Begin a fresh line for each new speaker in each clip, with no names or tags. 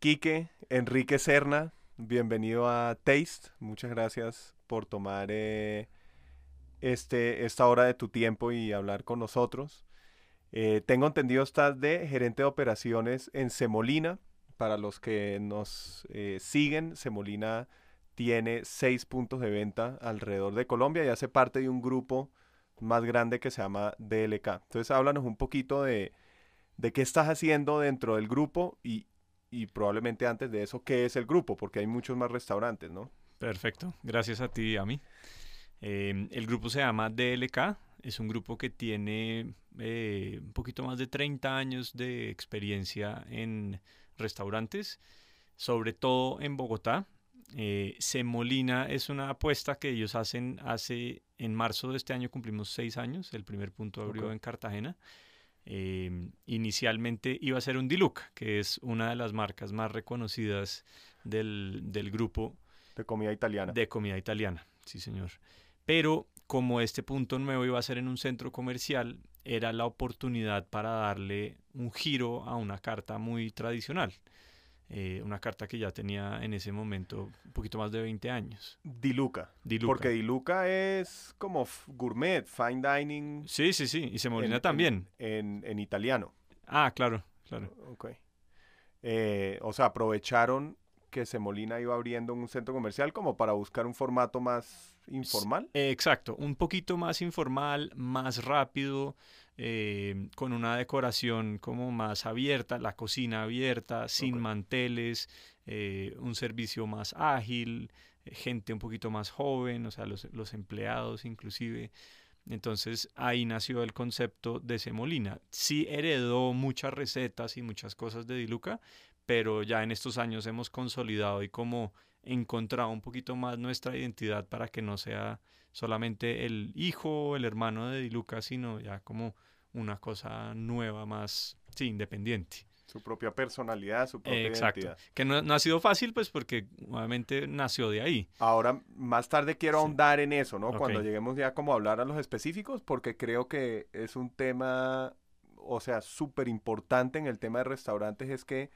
Quique, Enrique Serna, bienvenido a Taste. Muchas gracias por tomar eh, este, esta hora de tu tiempo y hablar con nosotros. Eh, tengo entendido, estás de gerente de operaciones en Semolina. Para los que nos eh, siguen, Semolina tiene seis puntos de venta alrededor de Colombia y hace parte de un grupo más grande que se llama DLK. Entonces, háblanos un poquito de, de qué estás haciendo dentro del grupo y, y probablemente antes de eso, qué es el grupo, porque hay muchos más restaurantes, ¿no?
Perfecto, gracias a ti y a mí. Eh, el grupo se llama DLK, es un grupo que tiene eh, un poquito más de 30 años de experiencia en restaurantes, sobre todo en Bogotá. Eh, Semolina es una apuesta que ellos hacen hace, en marzo de este año cumplimos seis años, el primer punto abrió en Cartagena. Eh, inicialmente iba a ser un Diluca, que es una de las marcas más reconocidas del, del grupo.
De comida italiana.
De comida italiana, sí señor. Pero como este punto nuevo iba a ser en un centro comercial, era la oportunidad para darle un giro a una carta muy tradicional. Eh, una carta que ya tenía en ese momento un poquito más de 20 años.
Diluca. Porque Diluca es como gourmet, fine dining.
Sí, sí, sí. Y Semolina también.
En, en, italiano.
Ah, claro, claro.
Ok. Eh, o sea, aprovecharon que Semolina iba abriendo un centro comercial como para buscar un formato más informal.
Exacto, un poquito más informal, más rápido, eh, con una decoración como más abierta, la cocina abierta, sin manteles, eh, un servicio más ágil, eh, gente un poquito más joven, o sea, los, los empleados inclusive. Entonces ahí nació el concepto de Semolina. Sí heredó muchas recetas y muchas cosas de Diluca, pero ya en estos años hemos consolidado y como encontrado un poquito más nuestra identidad para que no sea solamente el hijo o el hermano de Diluca, sino ya como una cosa nueva, más sí, independiente.
Su propia personalidad, su propia
Exacto.
identidad.
Que no, no, ha sido fácil, pues porque nuevamente nació de ahí.
Ahora, más tarde quiero ahondar en eso, ¿no? Cuando lleguemos ya como a hablar a los específicos, porque creo que es un tema, o sea, súper importante en el tema de restaurantes, es que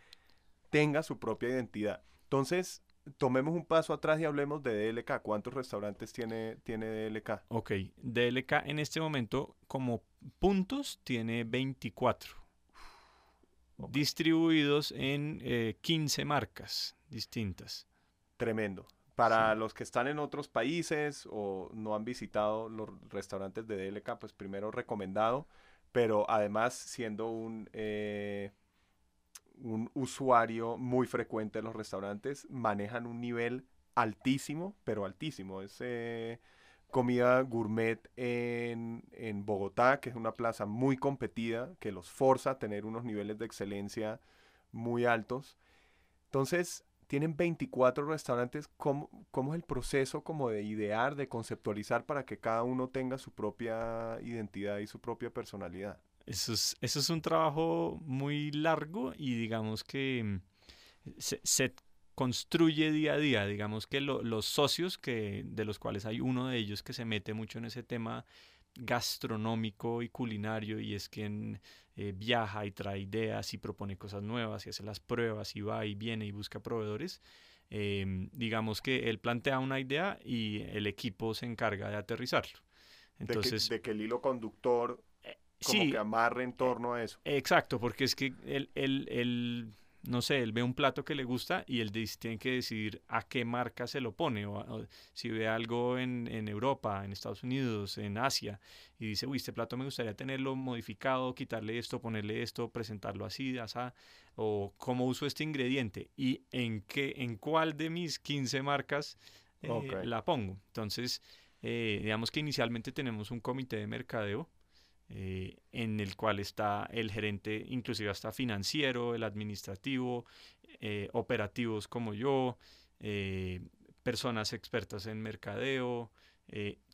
tenga su propia identidad. Entonces, tomemos un paso atrás y hablemos de DLK. ¿Cuántos restaurantes tiene, tiene DLK?
Ok, DLK en este momento como puntos tiene 24. Distribuidos en 15 eh, marcas distintas.
Tremendo. Para los que están en otros países o no han visitado los restaurantes de DLK, pues primero recomendado, pero además siendo un... Eh, un usuario muy frecuente en los restaurantes, manejan un nivel altísimo, pero altísimo. Es eh, comida gourmet en, en, Bogotá, que es una plaza muy competida, que los forza a tener unos niveles de excelencia muy altos. Entonces, tienen 24 restaurantes. ¿Cómo, ¿Cómo, es el proceso como de idear, de conceptualizar para que cada uno tenga su propia identidad y su propia personalidad?
Eso es, eso es un trabajo muy largo y digamos que mm, se, construye día a día. Digamos que los socios, que, de los cuales hay uno de ellos que se mete mucho en ese tema gastronómico y culinario y es quien eh, viaja y trae ideas y propone cosas nuevas y hace las pruebas y va y viene y busca proveedores. Em, digamos que él plantea una idea y el equipo se encarga de aterrizarlo.
Entonces, de que el hilo conductor como que amarre en torno a eso.
Exacto, porque es que él, él, no sé, él ve un plato que le gusta y él tiene que decidir a qué marca se lo pone. O, si ve algo en, en, Europa, en Estados Unidos, en Asia, y dice, uy, este plato me gustaría tenerlo modificado, quitarle esto, ponerle esto, presentarlo así, así, o cómo uso este ingrediente y en qué, en cuál de mis 15 marcas eh, la pongo. Entonces, eh, digamos que inicialmente tenemos un comité de mercadeo eh, en el cual está el gerente, inclusive hasta financiero, el administrativo, eh, operativos como yo, eh, personas expertas en mercadeo,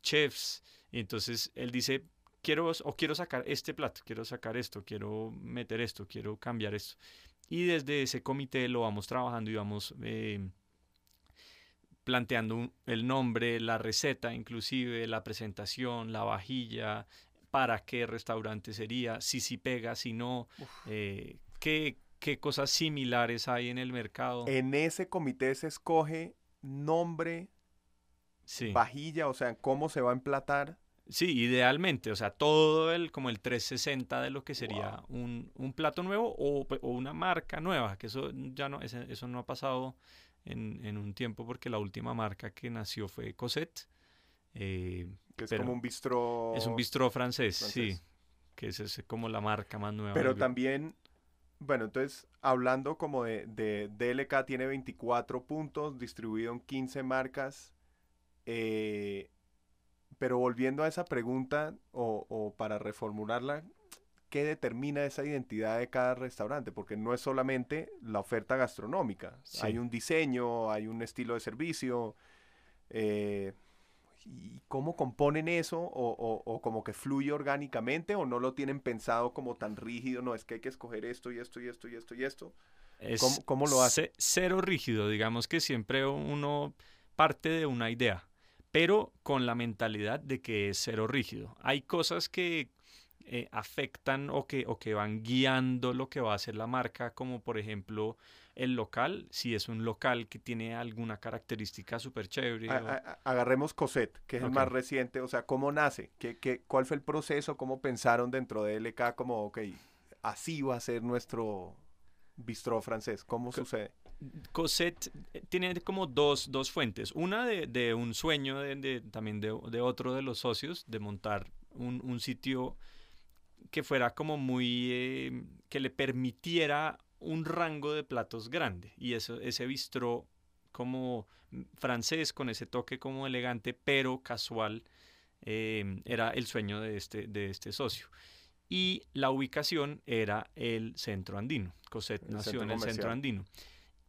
chefs. Y entonces él dice, quiero o quiero sacar este plato, quiero sacar esto, quiero meter esto, quiero cambiar esto. Y desde ese comité lo vamos trabajando y vamos planteando el nombre, la receta, inclusive la presentación, la vajilla, para qué restaurante sería, si sí si pega, si no, eh, qué, qué cosas similares hay en el mercado.
En ese comité se escoge nombre, vajilla, o sea, cómo se va a emplatar.
Sí, idealmente, o sea, todo el como el 360 de lo que sería un, plato nuevo o, una marca nueva, que eso ya no, eso no ha pasado en, un tiempo porque la última marca que nació fue Cosette.
Eh, que es como un bistró.
Es un bistró francés, sí, que es, es como la marca más nueva.
Pero también bueno, entonces, hablando como de, de, DLK, tiene 24 puntos, distribuido en 15 marcas. Eh, pero volviendo a esa pregunta, o, para reformularla, ¿qué determina esa identidad de cada restaurante? Porque no es solamente la oferta gastronómica, hay un diseño, hay un estilo de servicio. Eh, ¿Y cómo componen eso? O, como que fluye orgánicamente? ¿O no lo tienen pensado como tan rígido? No, es que hay que escoger esto y esto y esto y esto y esto.
¿Cómo, lo hace? Cero rígido, digamos que siempre uno parte de una idea, pero con la mentalidad de que es cero rígido. Hay cosas que eh, afectan o que, o que van guiando lo que va a hacer la marca, como por ejemplo el local, si es un local que tiene alguna característica súper chévere.
agarremos Cosette, que es el más reciente, o sea, ¿cómo nace? ¿Qué, qué, cuál fue el proceso? ¿Cómo pensaron dentro de LK como, ok, así va a ser nuestro bistró francés? ¿Cómo sucede?
Cosette eh, tiene como dos, dos fuentes. Una de, de un sueño de, también de, de, otro de los socios de montar un, un sitio que fuera como muy... Eh, que le permitiera un rango de platos grande y eso, ese bistró como francés con ese toque como elegante pero casual eh, era el sueño de este, de este socio. Y la ubicación era el centro andino. Cosette nació en el centro andino.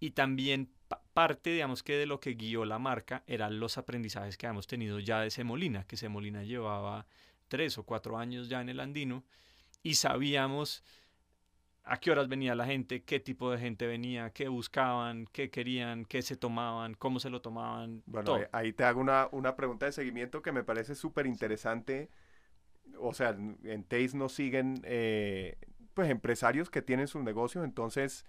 Y también parte, digamos que de lo que guió la marca eran los aprendizajes que habíamos tenido ya de Semolina, que Semolina llevaba tres o cuatro años ya en el andino y sabíamos a qué horas venía la gente, qué tipo de gente venía, qué buscaban, qué querían, qué se tomaban, cómo se lo tomaban.
Bueno, ahí te hago una, una pregunta de seguimiento que me parece súper interesante. O sea, en Taste nos siguen eh, pues empresarios que tienen sus negocios, entonces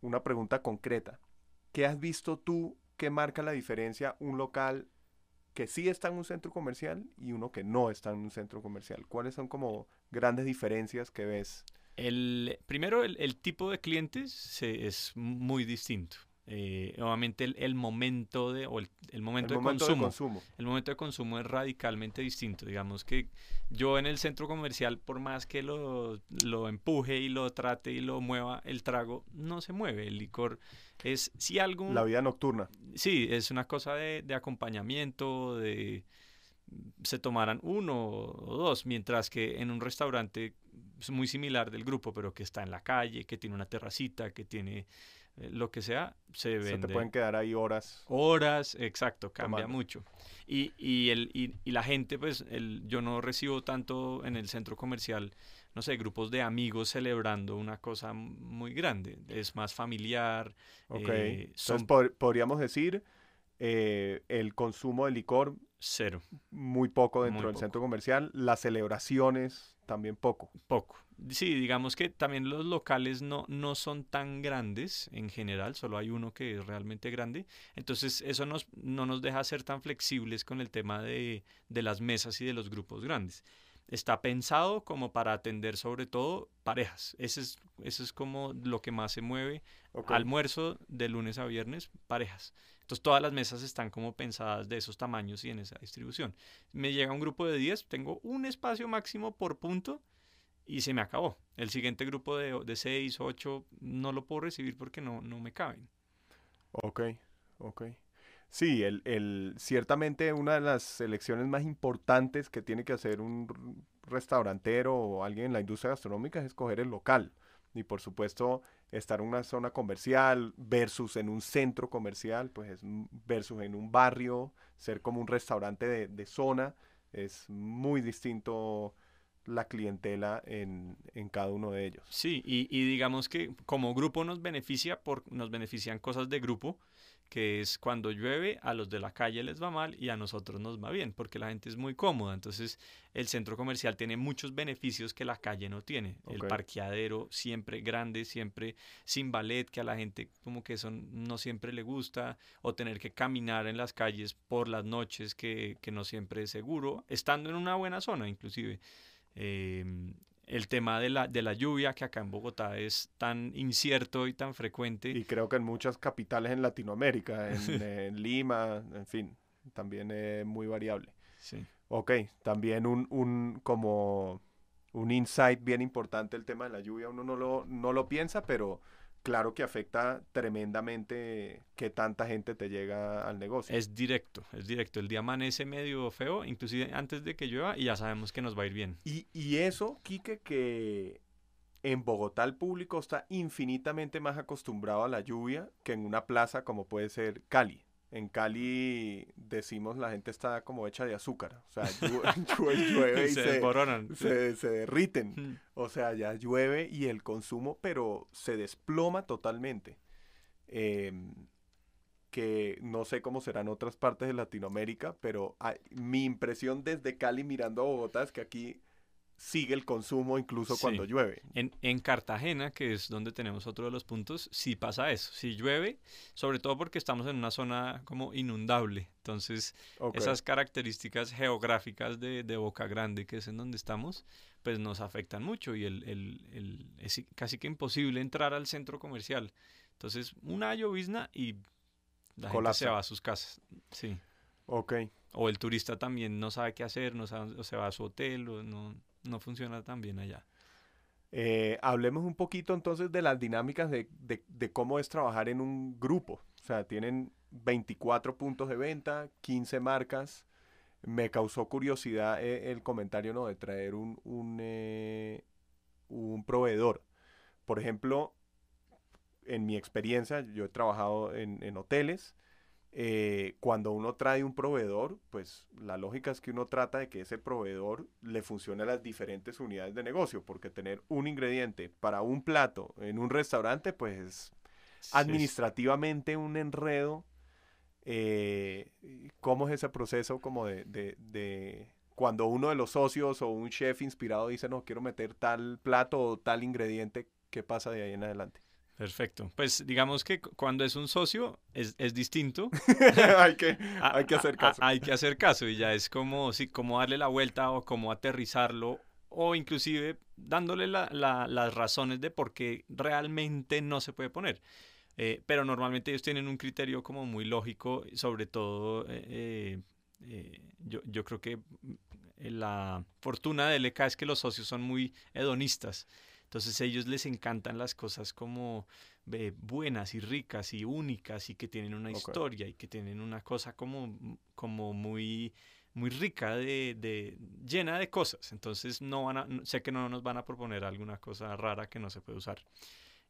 una pregunta concreta. ¿Qué has visto tú que marca la diferencia un local que sí está en un centro comercial y uno que no está en un centro comercial? ¿Cuáles son como grandes diferencias que ves?
El, primero, el, tipo de clientes es muy distinto. Eh, obviamente el, momento de o el, momento, de, consumo, el momento de consumo es radicalmente distinto. Digamos que yo en el centro comercial por más que lo, lo, empuje y lo trate y lo mueva el trago no se mueve. El licor es si algo
la vida nocturna.
Sí es una cosa de, de acompañamiento de se tomaran uno o dos mientras que en un restaurante es muy similar del grupo, pero que está en la calle, que tiene una terracita, que tiene eh, lo que sea, se vende.
Se te pueden quedar ahí horas.
Horas, exacto, cambia mucho. Y, y, el, y, y, la gente, pues, el, yo no recibo tanto en el centro comercial, no sé, grupos de amigos celebrando una cosa muy grande. Es más familiar.
Ok. Eh, Entonces, podríamos decir, eh, el consumo de licor.
Cero.
Muy poco dentro del centro comercial. Las celebraciones también poco.
Poco. Sí, digamos que también los locales no, no son tan grandes en general, solo hay uno que es realmente grande. Entonces eso nos, no nos deja ser tan flexibles con el tema de, de las mesas y de los grupos grandes. Está pensado como para atender sobre todo parejas. Ese es, eso es como lo que más se mueve. Almuerzo de lunes a viernes, parejas. Entonces todas las mesas están como pensadas de esos tamaños y en esa distribución. Me llega un grupo de 10, tengo un espacio máximo por punto y se me acabó. El siguiente grupo de, de 6, 8 no lo puedo recibir porque no, no me caben.
Ok, ok. Sí, el, el, ciertamente una de las selecciones más importantes que tiene que hacer un restaurantero o alguien en la industria gastronómica es escoger el local. Y por supuesto, estar en una zona comercial versus en un centro comercial, pues es versus en un barrio, ser como un restaurante de, zona, es muy distinto la clientela en, cada uno de ellos.
Sí, y, digamos que como grupo nos beneficia, por, nos benefician cosas de grupo que es cuando llueve a los de la calle les va mal y a nosotros nos va bien, porque la gente es muy cómoda. Entonces el centro comercial tiene muchos beneficios que la calle no tiene. El parqueadero siempre grande, siempre sin ballet, que a la gente como que eso no siempre le gusta, o tener que caminar en las calles por las noches, que, que no siempre es seguro, estando en una buena zona inclusive. Eh, el tema de la, de la lluvia, que acá en Bogotá es tan incierto y tan frecuente.
Y creo que en muchas capitales en Latinoamérica, en, Lima, en fin, también es muy variable.
Sí.
Ok, también un, un, como un insight bien importante el tema de la lluvia, uno no lo, no lo piensa, pero claro que afecta tremendamente que tanta gente te llega al negocio.
Es directo, es directo. El día amanece medio feo, inclusive antes de que llueva, y ya sabemos que nos va a ir bien.
Y, y eso, Quique, que en Bogotá el público está infinitamente más acostumbrado a la lluvia que en una plaza como puede ser Cali. En Cali decimos la gente está como hecha de azúcar. O sea, llueve, y se, se, se, derriten. Mm. O sea, ya llueve y el consumo, pero se desploma totalmente. Em, que no sé cómo serán otras partes de Latinoamérica, pero mi impresión desde Cali mirando a Bogotá es que aquí sigue el consumo incluso cuando llueve.
En, en, Cartagena, que es donde tenemos otro de los puntos, sí pasa eso. Si llueve, sobre todo porque estamos en una zona como inundable. Entonces, esas características geográficas de, de, Boca Grande, que es en donde estamos, pues nos afectan mucho y el, el, el, es casi que imposible entrar al centro comercial. Entonces, una llovizna y la gente se va a sus casas. Sí.
Ok.
O el turista también no sabe qué hacer, no sabe, o se va a su hotel, o no no funciona tan bien allá.
Eh, hablemos un poquito entonces de las dinámicas de, cómo es trabajar en un grupo. O sea, tienen 24 puntos de venta, 15 marcas. Me causó curiosidad eh, el comentario ¿no? de traer un, un, eh, un proveedor. Por ejemplo, en mi experiencia, yo he trabajado en, en hoteles eh, cuando uno trae un proveedor, pues la lógica es que uno trata de que ese proveedor le funcione a las diferentes unidades de negocio, porque tener un ingrediente para un plato en un restaurante, pues es administrativamente un enredo. Eh, ¿Cómo es ese proceso como de, de, de, cuando uno de los socios o un chef inspirado dice, no, quiero meter tal plato o tal ingrediente, ¿qué pasa de ahí en adelante?
Perfecto. Pues digamos que cuando es un socio es, distinto.
hay, que, hay que hacer caso.
hay que hacer caso y ya es como, sí, como darle la vuelta o como aterrizarlo o inclusive dándole las razones de por qué realmente no se puede poner. Eh, pero normalmente ellos tienen un criterio como muy lógico, sobre todo eh, eh, yo, yo, creo que la fortuna de LK es que los socios son muy hedonistas. Entonces a ellos les encantan las cosas como buenas y ricas y únicas y que tienen una historia y que tienen una cosa como, como muy muy rica de, de, llena de cosas. Entonces no van a, sé que no nos van a proponer alguna cosa rara que no se puede usar.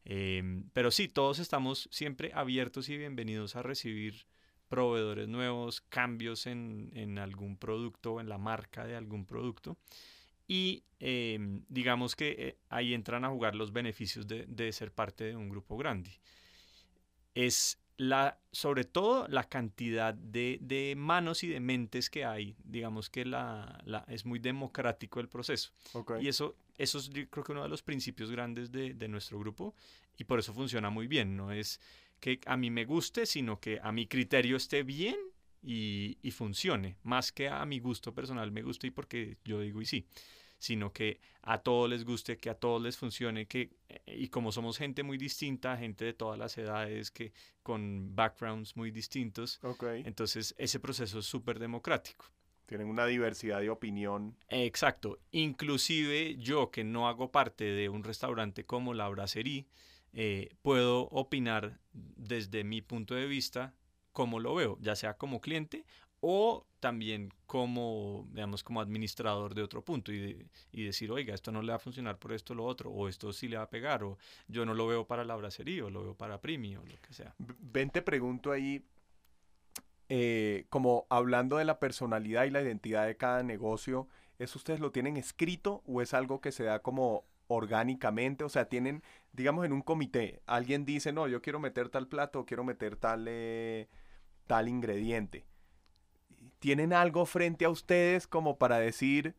Em, pero sí todos estamos siempre abiertos y bienvenidos a recibir proveedores nuevos cambios en, en algún producto en la marca de algún producto y em, digamos que eh, ahí entran a jugar los beneficios de, ser parte de un grupo grande. Es la, sobre todo la cantidad de, manos y de mentes que hay, digamos que la, es muy democrático el proceso. Y eso, eso es creo que uno de los principios grandes de, nuestro grupo y por eso funciona muy bien. No es que a mí me guste, sino que a mi criterio esté bien y, y funcione, más que a mi gusto personal me guste y porque yo digo y sí sino que a todos les guste, que a todos les funcione, que y como somos gente muy distinta, gente de todas las edades, que con backgrounds muy distintos, entonces ese proceso es súper democrático.
Tienen una diversidad de opinión.
Exacto. Inclusive yo que no hago parte de un restaurante como la Brasserie, eh, puedo opinar desde mi punto de vista como lo veo, ya sea como cliente o también como, como administrador de otro punto y, y, decir, oiga, esto no le va a funcionar por esto o lo otro, o esto sí le va a pegar, o yo no lo veo para la bracería, o lo veo para Primi, o lo que sea.
Ven, te pregunto ahí, eh, como hablando de la personalidad y la identidad de cada negocio, ¿eso ustedes lo tienen escrito o es algo que se da como orgánicamente? O sea, tienen, digamos, en un comité, alguien dice, no, yo quiero meter tal plato, quiero meter tal, eh, tal ingrediente. ¿Tienen algo frente a ustedes como para decir,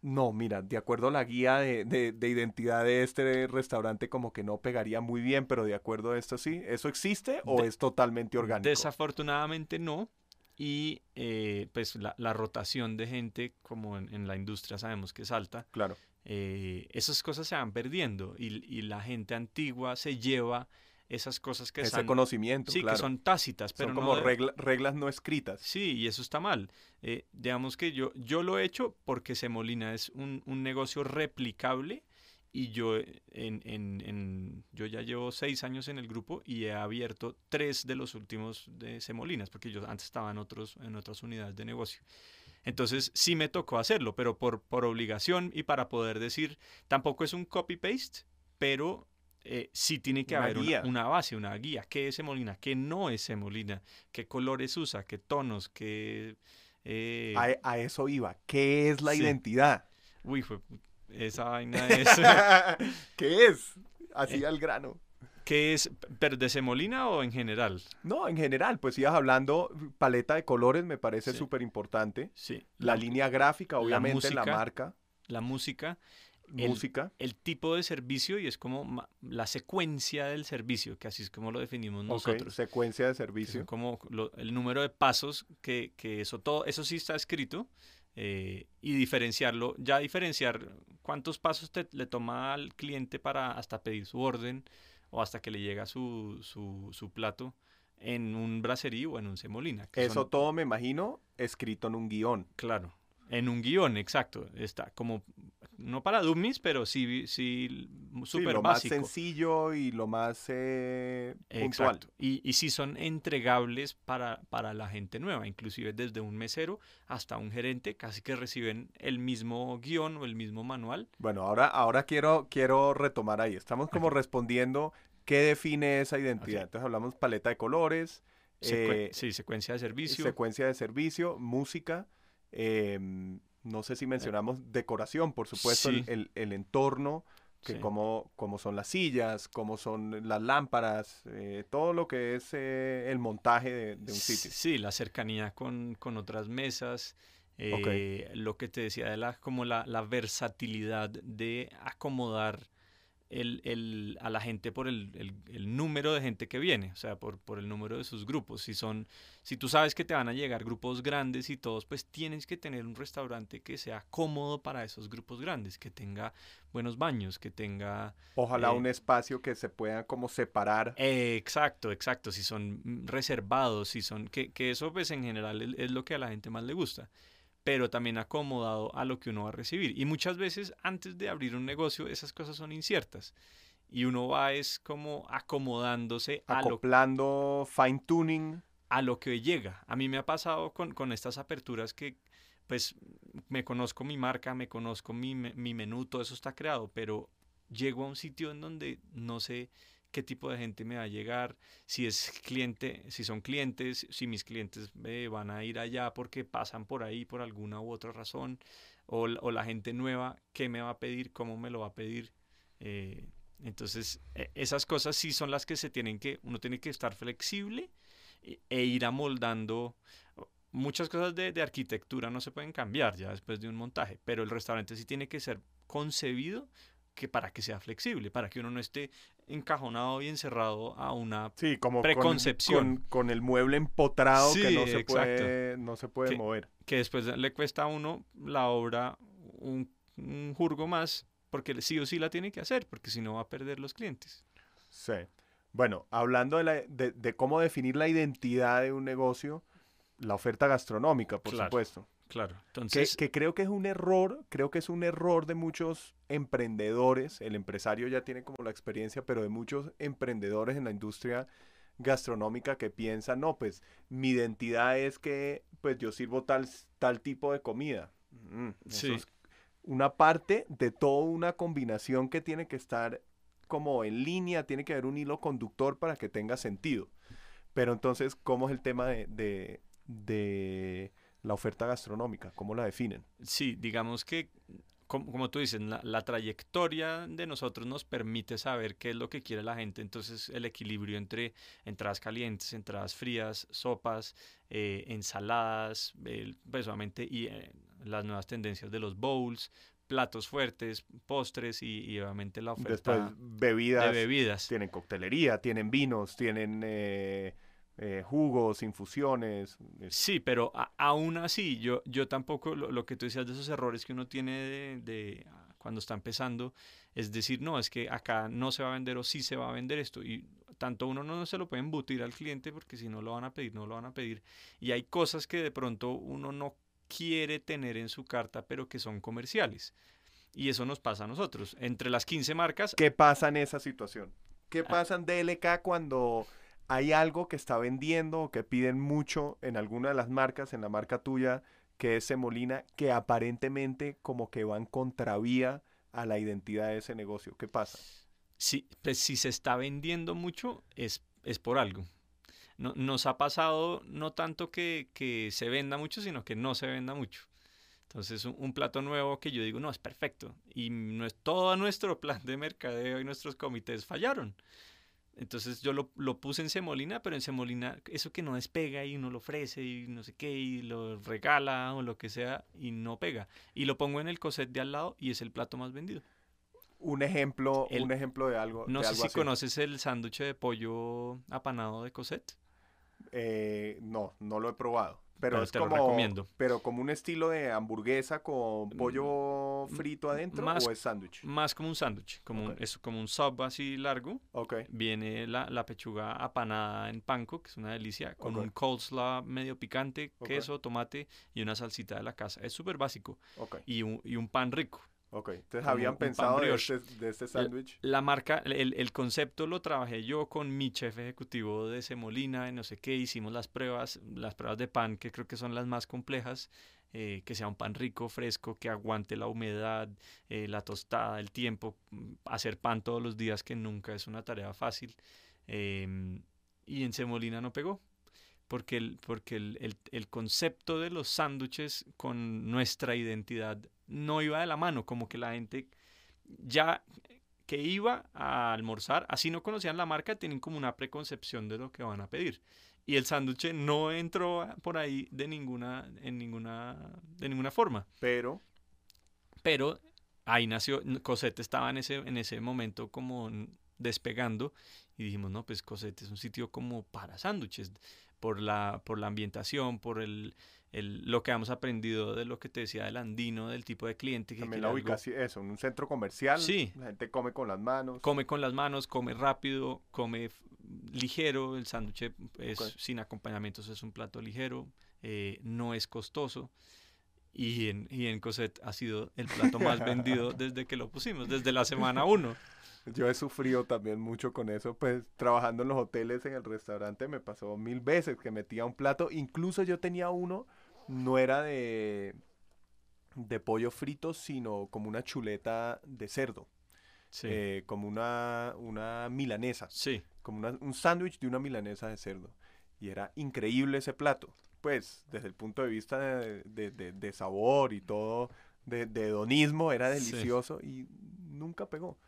no, mira, de acuerdo a la guía de, de, identidad de este restaurante, como que no pegaría muy bien, pero de acuerdo a esto sí, ¿eso existe o es totalmente orgánico?
Desafortunadamente no. Y eh, pues la, la, rotación de gente, como en, la industria sabemos que es alta,
claro.
Eh, esas cosas se van perdiendo y, y la gente antigua se lleva esas cosas que
Ese conocimiento,
sí, que son tácitas, pero
son como reglas no escritas.
Sí, y eso está mal. Eh, digamos que yo, yo lo he hecho porque Semolina es un, un negocio replicable y yo, en, en, en, yo ya llevo seis años en el grupo y he abierto tres de los últimos de Semolinas, porque yo antes estaba en, otros, en otras unidades de negocio. Entonces sí me tocó hacerlo, pero por, por obligación y para poder decir, tampoco es un copy-paste, pero eh, sí tiene que haber una, base, una guía. ¿Qué es semolina? ¿Qué no es semolina? ¿Qué colores usa? ¿Qué tonos? ¿Qué,
eh? a, eso iba. ¿Qué es la identidad?
Uy, fue, esa vaina es...
¿Qué es? Así eh, al grano.
¿Qué es? ¿Pero de semolina o en general?
No, en general, pues ibas hablando, paleta de colores me parece súper importante.
Sí.
La, línea gráfica, obviamente, la,
la
marca.
La música
música.
El, tipo de servicio y es como la secuencia del servicio, que así es como lo definimos nosotros.
secuencia de servicio.
como el número de pasos que, que, eso todo, eso sí está escrito. Eh, y diferenciarlo, ya diferenciar cuántos pasos te, le toma al cliente para hasta pedir su orden o hasta que le llega su, su, su plato en un bracerío o en un semolina.
Eso todo me imagino escrito en un guion.
Claro, en un guion, exacto. Está como no para dummies, pero sí, sí súper
lo más sencillo y lo más eh, puntual.
Y, y sí son entregables para, para la gente nueva, inclusive desde un mesero hasta un gerente, casi que reciben el mismo guion o el mismo manual.
Bueno, ahora, ahora quiero, quiero retomar ahí. Estamos como respondiendo qué define esa identidad. Entonces hablamos paleta de colores.
Eh, sí, secuencia de servicio.
Secuencia de servicio, música. Eh, no sé si mencionamos decoración, por supuesto, el, entorno, que como, son las sillas, cómo son las lámparas, eh, todo lo que es eh, el montaje de, un sitio.
Sí, la cercanía con, otras mesas, eh, lo que te decía de la, como la, la versatilidad de acomodar el, a la gente por el, número de gente que viene, o sea, por, por el número de sus grupos. Si son, si tú sabes que te van a llegar grupos grandes y todos, pues tienes que tener un restaurante que sea cómodo para esos grupos grandes, que tenga buenos baños, que tenga...
Ojalá eh, un espacio que se pueda como separar.
exacto, exacto. Si son reservados, si son... Que, que eso pues en general es, es lo que a la gente más le gusta pero también acomodado a lo que uno va a recibir. Y muchas veces antes de abrir un negocio esas cosas son inciertas. Y uno va es como acomodándose
Acoplando, fine tuning.
A lo que llega. A mí me ha pasado con, con estas aperturas que pues me conozco mi marca, me conozco mi, mi menú, todo eso está creado, pero llego a un sitio en donde no sé qué tipo de gente me va a llegar, si es cliente, si son clientes, si mis clientes me van a ir allá porque pasan por ahí por alguna u otra razón, o, la gente nueva, qué me va a pedir, cómo me lo va a pedir. Eh, entonces, e, esas cosas sí son las que se tienen que, uno tiene que estar flexible e, e ir amoldando. Muchas cosas de, de, arquitectura no se pueden cambiar ya después de un montaje, pero el restaurante sí tiene que ser concebido que para que sea flexible, para que uno no esté encajonado y encerrado a una
sí, como
preconcepción.
Con, el mueble empotrado que no se puede, no se puede mover.
Que después le cuesta a uno la obra un, jurgo más, porque sí o sí la tiene que hacer, porque si no va a perder los clientes.
Sí. Bueno, hablando de, la, de, cómo definir la identidad de un negocio, la oferta gastronómica, por supuesto.
Claro. Entonces...
Que, creo que es un error, creo que es un error de muchos emprendedores, el empresario ya tiene como la experiencia, pero de muchos emprendedores en la industria gastronómica que piensan, no, pues mi identidad es que pues yo sirvo tal, tal tipo de comida. Mm, sí. Es una parte de toda una combinación que tiene que estar como en línea, tiene que haber un hilo conductor para que tenga sentido. Pero entonces, ¿cómo es el tema de, de la oferta gastronómica? ¿Cómo la definen?
Sí, digamos que como, tú dices, la, trayectoria de nosotros nos permite saber qué es lo que quiere la gente. Entonces, el equilibrio entre entradas calientes, entradas frías, sopas, eh, ensaladas, pues obviamente, y eh, las nuevas tendencias de los bowls, platos fuertes, postres y, obviamente la oferta
Después, bebidas,
de bebidas.
Tienen coctelería, tienen vinos, tienen eh, eh, jugos, infusiones.
Sí, pero aún así, yo, yo tampoco, lo, que tú decías de esos errores que uno tiene de, cuando está empezando, es decir, no, es que acá no se va a vender o sí se va a vender esto. Y tanto uno no se lo puede embutir al cliente porque si no lo van a pedir, no lo van a pedir. Y hay cosas que de pronto uno no quiere tener en su carta, pero que son comerciales. Y eso nos pasa a nosotros. Entre las 15 marcas...
¿Qué pasa en esa situación? ¿Qué ah. pasa en DLK cuando hay algo que está vendiendo o que piden mucho en alguna de las marcas, en la marca tuya, que es Semolina, que aparentemente como que van contravía a la identidad de ese negocio. ¿Qué pasa?
Sí, pues si se está vendiendo mucho es, es por algo. No, nos ha pasado no tanto que, que, se venda mucho, sino que no se venda mucho. Entonces, un, un, plato nuevo que yo digo, no, es perfecto. Y no es, todo nuestro plan de mercadeo y nuestros comités fallaron. Entonces yo lo, lo, puse en semolina, pero en semolina eso que no despega y uno lo ofrece y no sé qué y lo regala o lo que sea y no pega. Y lo pongo en el coset de al lado y es el plato más vendido.
Un ejemplo, un ejemplo de algo.
No sé si conoces el sándwich de pollo apanado de coset.
Eh, no, no lo he probado. Pero, es como, Pero como un estilo de hamburguesa con mm, pollo frito adentro o es sándwich.
Más como un sándwich, como un, es como un sub así largo.
Okay.
Viene la, la, pechuga apanada en panko, que es una delicia, con un coleslaw medio picante, queso, tomate y una salsita de la casa. Es súper básico. Y, un, y un pan rico.
Ok, entonces habían pensado de este, de este sándwich.
La, marca, el, el, concepto lo trabajé yo con mi chef ejecutivo de Semolina, no sé qué, hicimos las pruebas, las pruebas de pan, que creo que son las más complejas, eh, que sea un pan rico, fresco, que aguante la humedad, eh, la tostada, el tiempo, mm, hacer pan todos los días, que nunca es una tarea fácil. Em, y en Semolina no pegó, porque el, porque el, el, el concepto de los sándwiches con nuestra identidad no iba de la mano, como que la gente ya que iba a almorzar, así no conocían la marca, tienen como una preconcepción de lo que van a pedir. Y el sándwich no entró por ahí de ninguna, en ninguna, de ninguna forma.
Pero.
Pero ahí nació, Cosette estaba en ese, en ese momento como despegando y dijimos, no, pues Cosette es un sitio como para sándwiches, por la, por la ambientación, por el, lo que hemos aprendido de lo que te decía del andino, del tipo de cliente. Que
También la ubicación, eso, en un centro comercial,
sí.
la gente come con las manos.
Come con las manos, come rápido, come ligero, el sándwich es sin acompañamientos, es un plato ligero, eh, no es costoso. Y en, y en Cosette ha sido el plato más vendido desde que lo pusimos, desde la semana uno.
Yo he sufrido también mucho con eso, pues trabajando en los hoteles, en el restaurante, me pasó mil veces que metía un plato, incluso yo tenía uno no era de, de pollo frito, sino como una chuleta de cerdo. Eh, como una, una milanesa.
Sí.
Como un sándwich de una milanesa de cerdo. Y era increíble ese plato. Pues, desde el punto de vista de, de, sabor y todo, de, hedonismo, era delicioso y nunca pegó.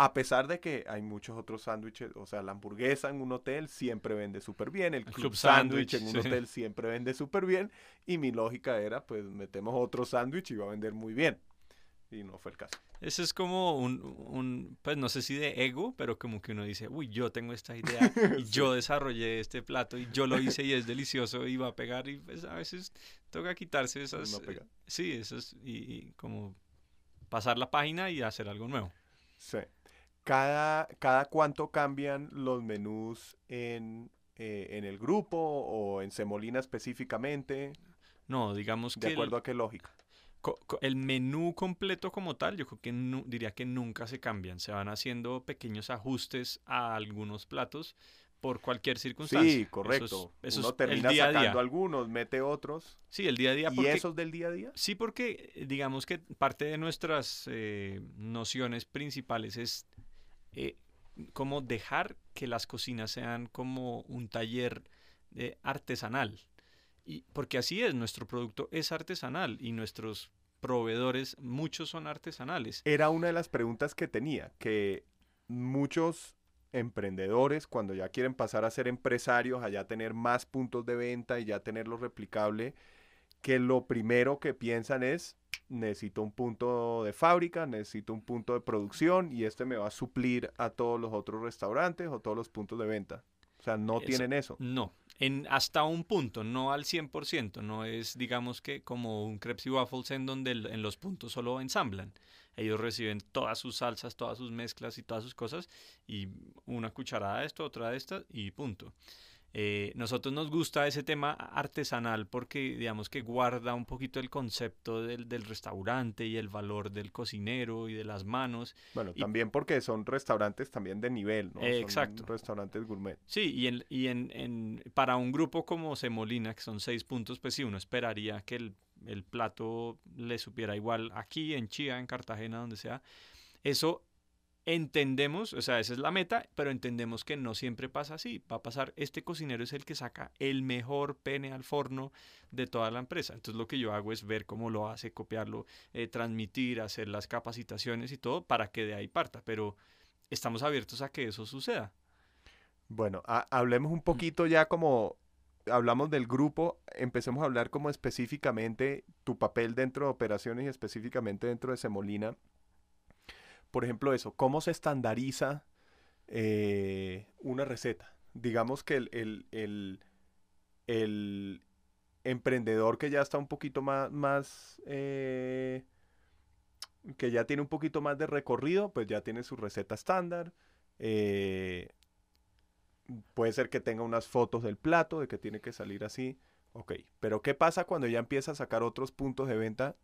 A pesar de que hay muchos otros sándwiches, o sea, la hamburguesa en un hotel siempre vende súper bien, el, club, sándwich en un hotel siempre vende súper bien, y mi lógica era, pues metemos otro sándwich y va a vender muy bien. Y no fue el caso.
Eso es como un, un, pues no sé si de ego, pero como que uno dice, uy, yo tengo esta idea y yo desarrollé este plato y yo lo hice y es delicioso y va a pegar y pues a veces toca quitarse esas... No pega. sí, esas y, y como pasar la página y hacer algo nuevo.
Sí. ¿Cada, cada cuánto cambian los menús en, eh, en el grupo o en Semolina específicamente?
No, digamos
que... ¿De acuerdo a qué lógica?
el menú completo como tal, yo creo que diría que nunca se cambian. Se van haciendo pequeños ajustes a algunos platos por cualquier circunstancia.
Sí, correcto. Eso Uno termina sacando algunos, mete otros.
Sí, el día a día.
¿Y esos del día a día?
Sí, porque digamos que parte de nuestras eh, nociones principales es eh, como dejar que las cocinas sean como un taller artesanal. Y, porque así es, nuestro producto es artesanal y nuestros proveedores, muchos son artesanales.
Era una de las preguntas que tenía, que muchos emprendedores cuando ya quieren pasar a ser empresarios, a ya tener más puntos de venta y ya tenerlo replicable, que lo primero que piensan es, necesito un punto de fábrica, necesito un punto de producción y este me va a suplir a todos los otros restaurantes o todos los puntos de venta. O sea, no tienen eso.
No, en hasta un punto, no al 100%, no es digamos que como un crepes y waffles en donde en los puntos solo ensamblan. Ellos reciben todas sus salsas, todas sus mezclas y todas sus cosas y una cucharada de esto, otra de estas y punto. Eh, nosotros nos gusta ese tema artesanal porque digamos que guarda un poquito el concepto del, del restaurante y el valor del cocinero y de las manos.
Bueno, también porque son restaurantes también de nivel, ¿no?
exacto.
Son restaurantes gourmet.
Sí, y, en, y en, en, para un grupo como Semolina, que son seis puntos, pues sí, uno esperaría que el, el plato le supiera igual aquí, en Chía, en Cartagena, donde sea. Eso entendemos, o sea, esa es la meta, pero entendemos que no siempre pasa así. Va a pasar, este cocinero es el que saca el mejor pene al forno de toda la empresa. Entonces lo que yo hago es ver cómo lo hace, copiarlo, eh, transmitir, hacer las capacitaciones y todo para que de ahí parta. Pero estamos abiertos a que eso suceda.
Bueno, hablemos un poquito ya como hablamos del grupo, empecemos a hablar como específicamente tu papel dentro de operaciones y específicamente dentro de Semolina por ejemplo, eso, ¿cómo se estandariza eh, una receta? Digamos que el, el, emprendedor que ya está un poquito más, más eh, que ya tiene un poquito más de recorrido, pues ya tiene su receta estándar. Eh, puede ser que tenga unas fotos del plato, de que tiene que salir así. Ok, pero ¿qué pasa cuando ya empieza a sacar otros puntos de venta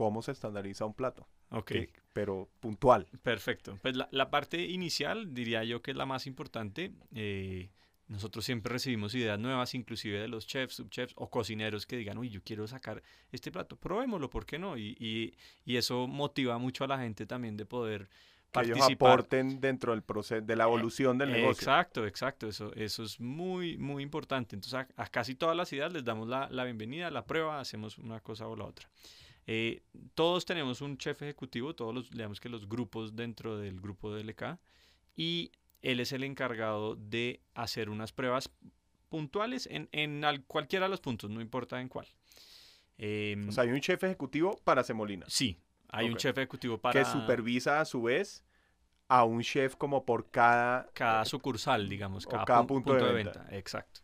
cómo se estandariza un plato.
Ok.
pero puntual.
Perfecto. Pues la, parte inicial diría yo que es la más importante. Eh, nosotros siempre recibimos ideas nuevas, inclusive de los chefs, subchefs o cocineros que digan, uy, yo quiero sacar este plato, probémoslo, ¿por qué no? Y, y, eso motiva mucho a la gente también de poder
que participar. ellos aporten dentro del proceso, de la evolución del negocio.
Exacto, exacto, eso, eso es muy, muy importante. Entonces a, a casi todas las ideas les damos la, la bienvenida, la prueba, hacemos una cosa o la otra. Eh, todos tenemos un chef ejecutivo, todos los, digamos que los grupos dentro del grupo de LK, y él es el encargado de hacer unas pruebas puntuales en, en cualquiera de los puntos, no importa en cuál.
Em, o sea, hay un chef ejecutivo para Semolina.
Sí, hay un chef ejecutivo para...
Que supervisa a su vez a un chef como por cada...
Cada sucursal, digamos, cada, punto, de, venta. Exacto.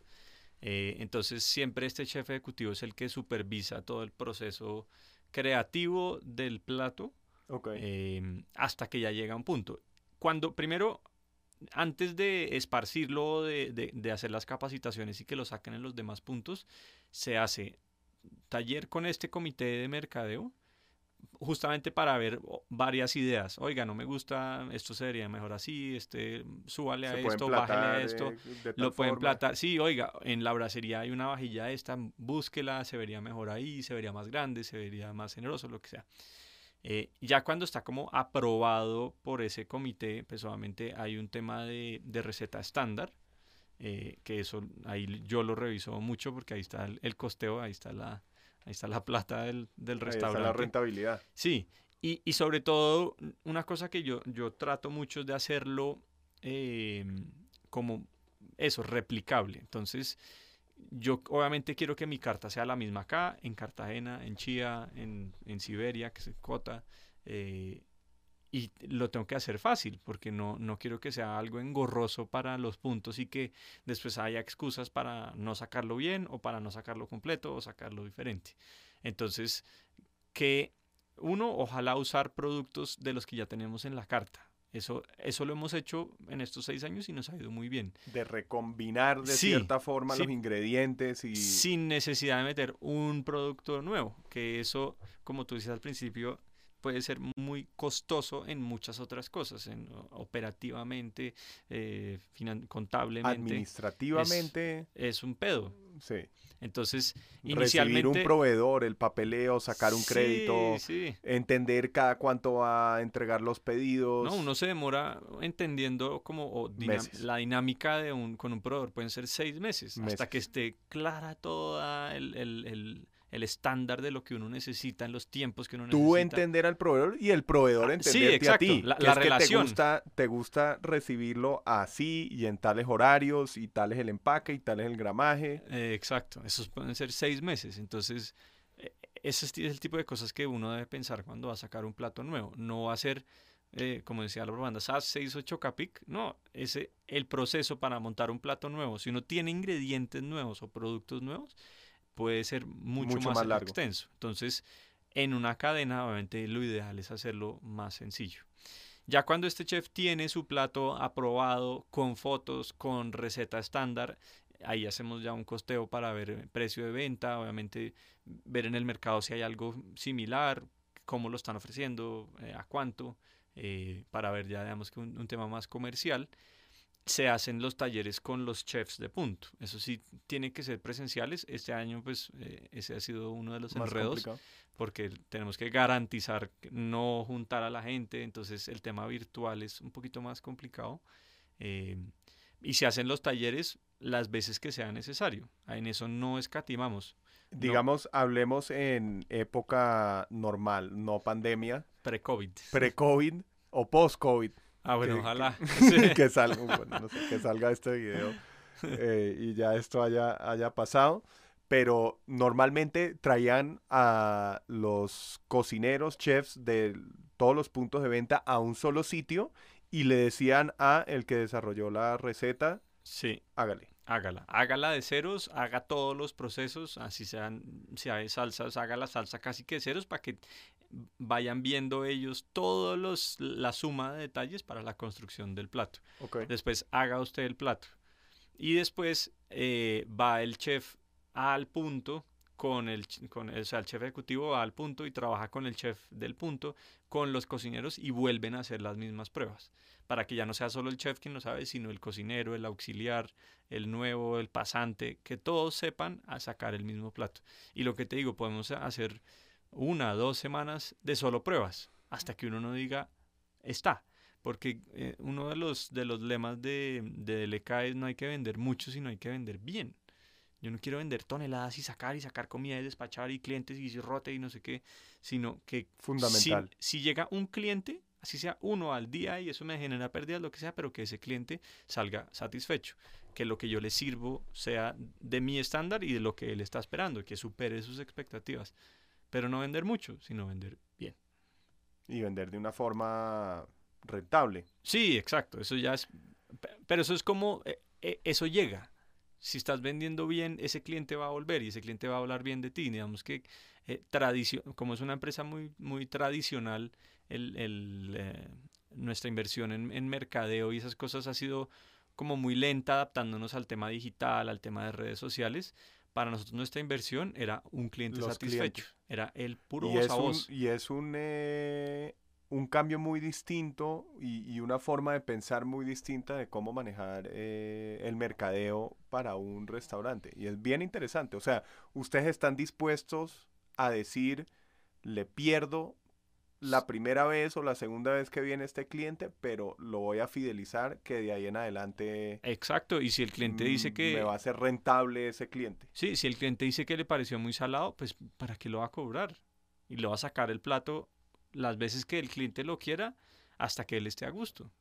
Eh, entonces, siempre este chef ejecutivo es el que supervisa todo el proceso creativo del plato em, hasta que ya llega a un punto. Cuando primero, antes de esparcirlo, de, de, hacer las capacitaciones y que lo saquen en los demás puntos, se hace taller con este comité de mercadeo justamente para ver varias ideas. Oiga, no me gusta, esto sería mejor así, este, súbale a esto, bájale a esto, lo pueden platar. Sí, oiga, en la bracería hay una vajilla esta, búsquela, se vería mejor ahí, se vería más grande, se vería más generoso, lo que sea. Eh, ya cuando está como aprobado por ese comité, pues obviamente hay un tema de, de receta estándar, eh, que eso ahí yo lo reviso mucho porque ahí está el costeo, ahí está la, Ahí está la plata del, del restaurante. Ahí está
la rentabilidad.
Sí, y, y, sobre todo una cosa que yo, yo trato mucho es de hacerlo em, como eso, replicable. Entonces, yo obviamente quiero que mi carta sea la misma acá, en Cartagena, en Chía, en, en Siberia, que es Cota, eh, y lo tengo que hacer fácil porque no, no quiero que sea algo engorroso para los puntos y que después haya excusas para no sacarlo bien o para no sacarlo completo o sacarlo diferente. Entonces, que uno, ojalá usar productos de los que ya tenemos en la carta. Eso, eso lo hemos hecho en estos seis años y nos ha ido muy bien.
De recombinar de cierta forma los ingredientes y...
Sin necesidad de meter un producto nuevo, que eso, como tú dices al principio, puede ser muy costoso en muchas otras cosas, en, operativamente, eh, contablemente.
Administrativamente.
Es, un pedo.
Sí.
Entonces,
inicialmente... Recibir un proveedor, el papeleo, sacar un crédito, entender cada cuánto va a entregar los pedidos.
No, uno se demora entendiendo como la dinámica de un, con un proveedor. Pueden ser seis meses, hasta que esté clara toda el el estándar de lo que uno necesita en los tiempos que uno
Tú
necesita.
entender al proveedor y el proveedor
Ah, sí,
entenderte
exacto,
a ti.
la-
que
la
es que
relación.
te gusta, te gusta recibirlo así y en tales horarios y tal es el empaque y tal es el gramaje.
Eh, exacto, esos pueden ser seis meses. Entonces, eh, ese es el tipo de cosas que uno debe pensar cuando va a sacar un plato nuevo. No va a ser, eh, como decía la propaganda, SAS 68 Capic. No, ese, el proceso para montar un plato nuevo, si uno tiene ingredientes nuevos o productos nuevos, puede ser mucho,
Mucho
más,
más largo.
extenso. Entonces, en una cadena, obviamente, lo ideal es hacerlo más sencillo. Ya cuando este chef tiene su plato aprobado con fotos, con receta estándar, ahí hacemos ya un costeo para ver el precio de venta, obviamente ver en el mercado si hay algo similar, cómo lo están ofreciendo, eh, a cuánto, eh, para ver ya digamos que un, un tema más comercial. Se hacen los talleres con los chefs de punto. Eso sí, tiene que ser presenciales. Este año, pues, eh, ese ha sido uno de los
Más
enredos
complicado.
porque tenemos que garantizar no juntar a la gente, entonces el tema virtual es un poquito más complicado. eh, y se hacen los talleres las veces que sea necesario. En eso no escatimamos. No.
Digamos, hablemos en época normal, no pandemia,
Pre-COVID.
pre-COVID o post-COVID.
Ah, bueno,
que-
ojalá.
que salga, bueno, no sé, que salga este video eh, y ya esto haya, haya pasado. Pero normalmente traían a los cocineros, chefs de todos los puntos de venta a un solo sitio y le decían a el que desarrolló la receta,
Sí,
hágale.
hágala. Hágala de ceros, haga todos los procesos, así sean, si hay salsas, haga la salsa casi que de ceros para que vayan viendo ellos todos los, la suma de detalles para la construcción del plato.
Ok.
Después haga usted el plato. Y después eh, va el chef al punto con el, con el, o sea, el chef ejecutivo va al punto y trabaja con el chef del punto, con los cocineros y vuelven a hacer las mismas pruebas. Para que ya no sea solo el chef quien lo sabe, sino el cocinero, el auxiliar, el nuevo, el pasante, que todos sepan a sacar el mismo plato. Y lo que te digo, podemos hacer una, dos semanas de solo pruebas, hasta que uno no diga, está. Porque eh, uno de los, de los lemas de, de DLK es no hay que vender mucho, sino hay que vender bien. Yo no quiero vender toneladas y sacar y sacar comida y despachar y clientes y rote y no sé qué, sino que
Fundamental.
si, si llega un cliente, así sea uno al día y eso me genera pérdidas, lo que sea, pero que ese cliente salga satisfecho, que lo que yo le sirvo sea de mi estándar y de lo que él está esperando, que supere sus expectativas. Pero no vender mucho, sino vender bien.
Y vender de una forma rentable.
Sí, exacto, eso ya es, pe- pero eso es como, eh, eh, eso llega. Si estás vendiendo bien, ese cliente va a volver y ese cliente va a hablar bien de ti. Digamos que eh, tradicio- como es una empresa muy, muy tradicional, el, el, eh, nuestra inversión en, en mercadeo y esas cosas ha sido como muy lenta adaptándonos al tema digital, al tema de redes sociales. Para nosotros nuestra inversión era un cliente
Los
satisfecho,
clientes.
era el puro
Y
voz
es
a
un,
voz.
y es un, eh, un cambio muy distinto y, y una forma de pensar muy distinta de cómo manejar eh, el mercadeo para un restaurante. Y es bien interesante. O sea, ustedes están dispuestos a decir, le pierdo la primera vez o la segunda vez que viene este cliente, pero lo voy a fidelizar que de ahí en adelante
Exacto, y si el cliente dice
mm,
que...
me va a ser rentable ese cliente.
Sí, si el cliente dice que le pareció muy salado, pues ¿para qué lo va a cobrar? Y le va a sacar el plato las veces que el cliente lo quiera hasta que él esté a gusto.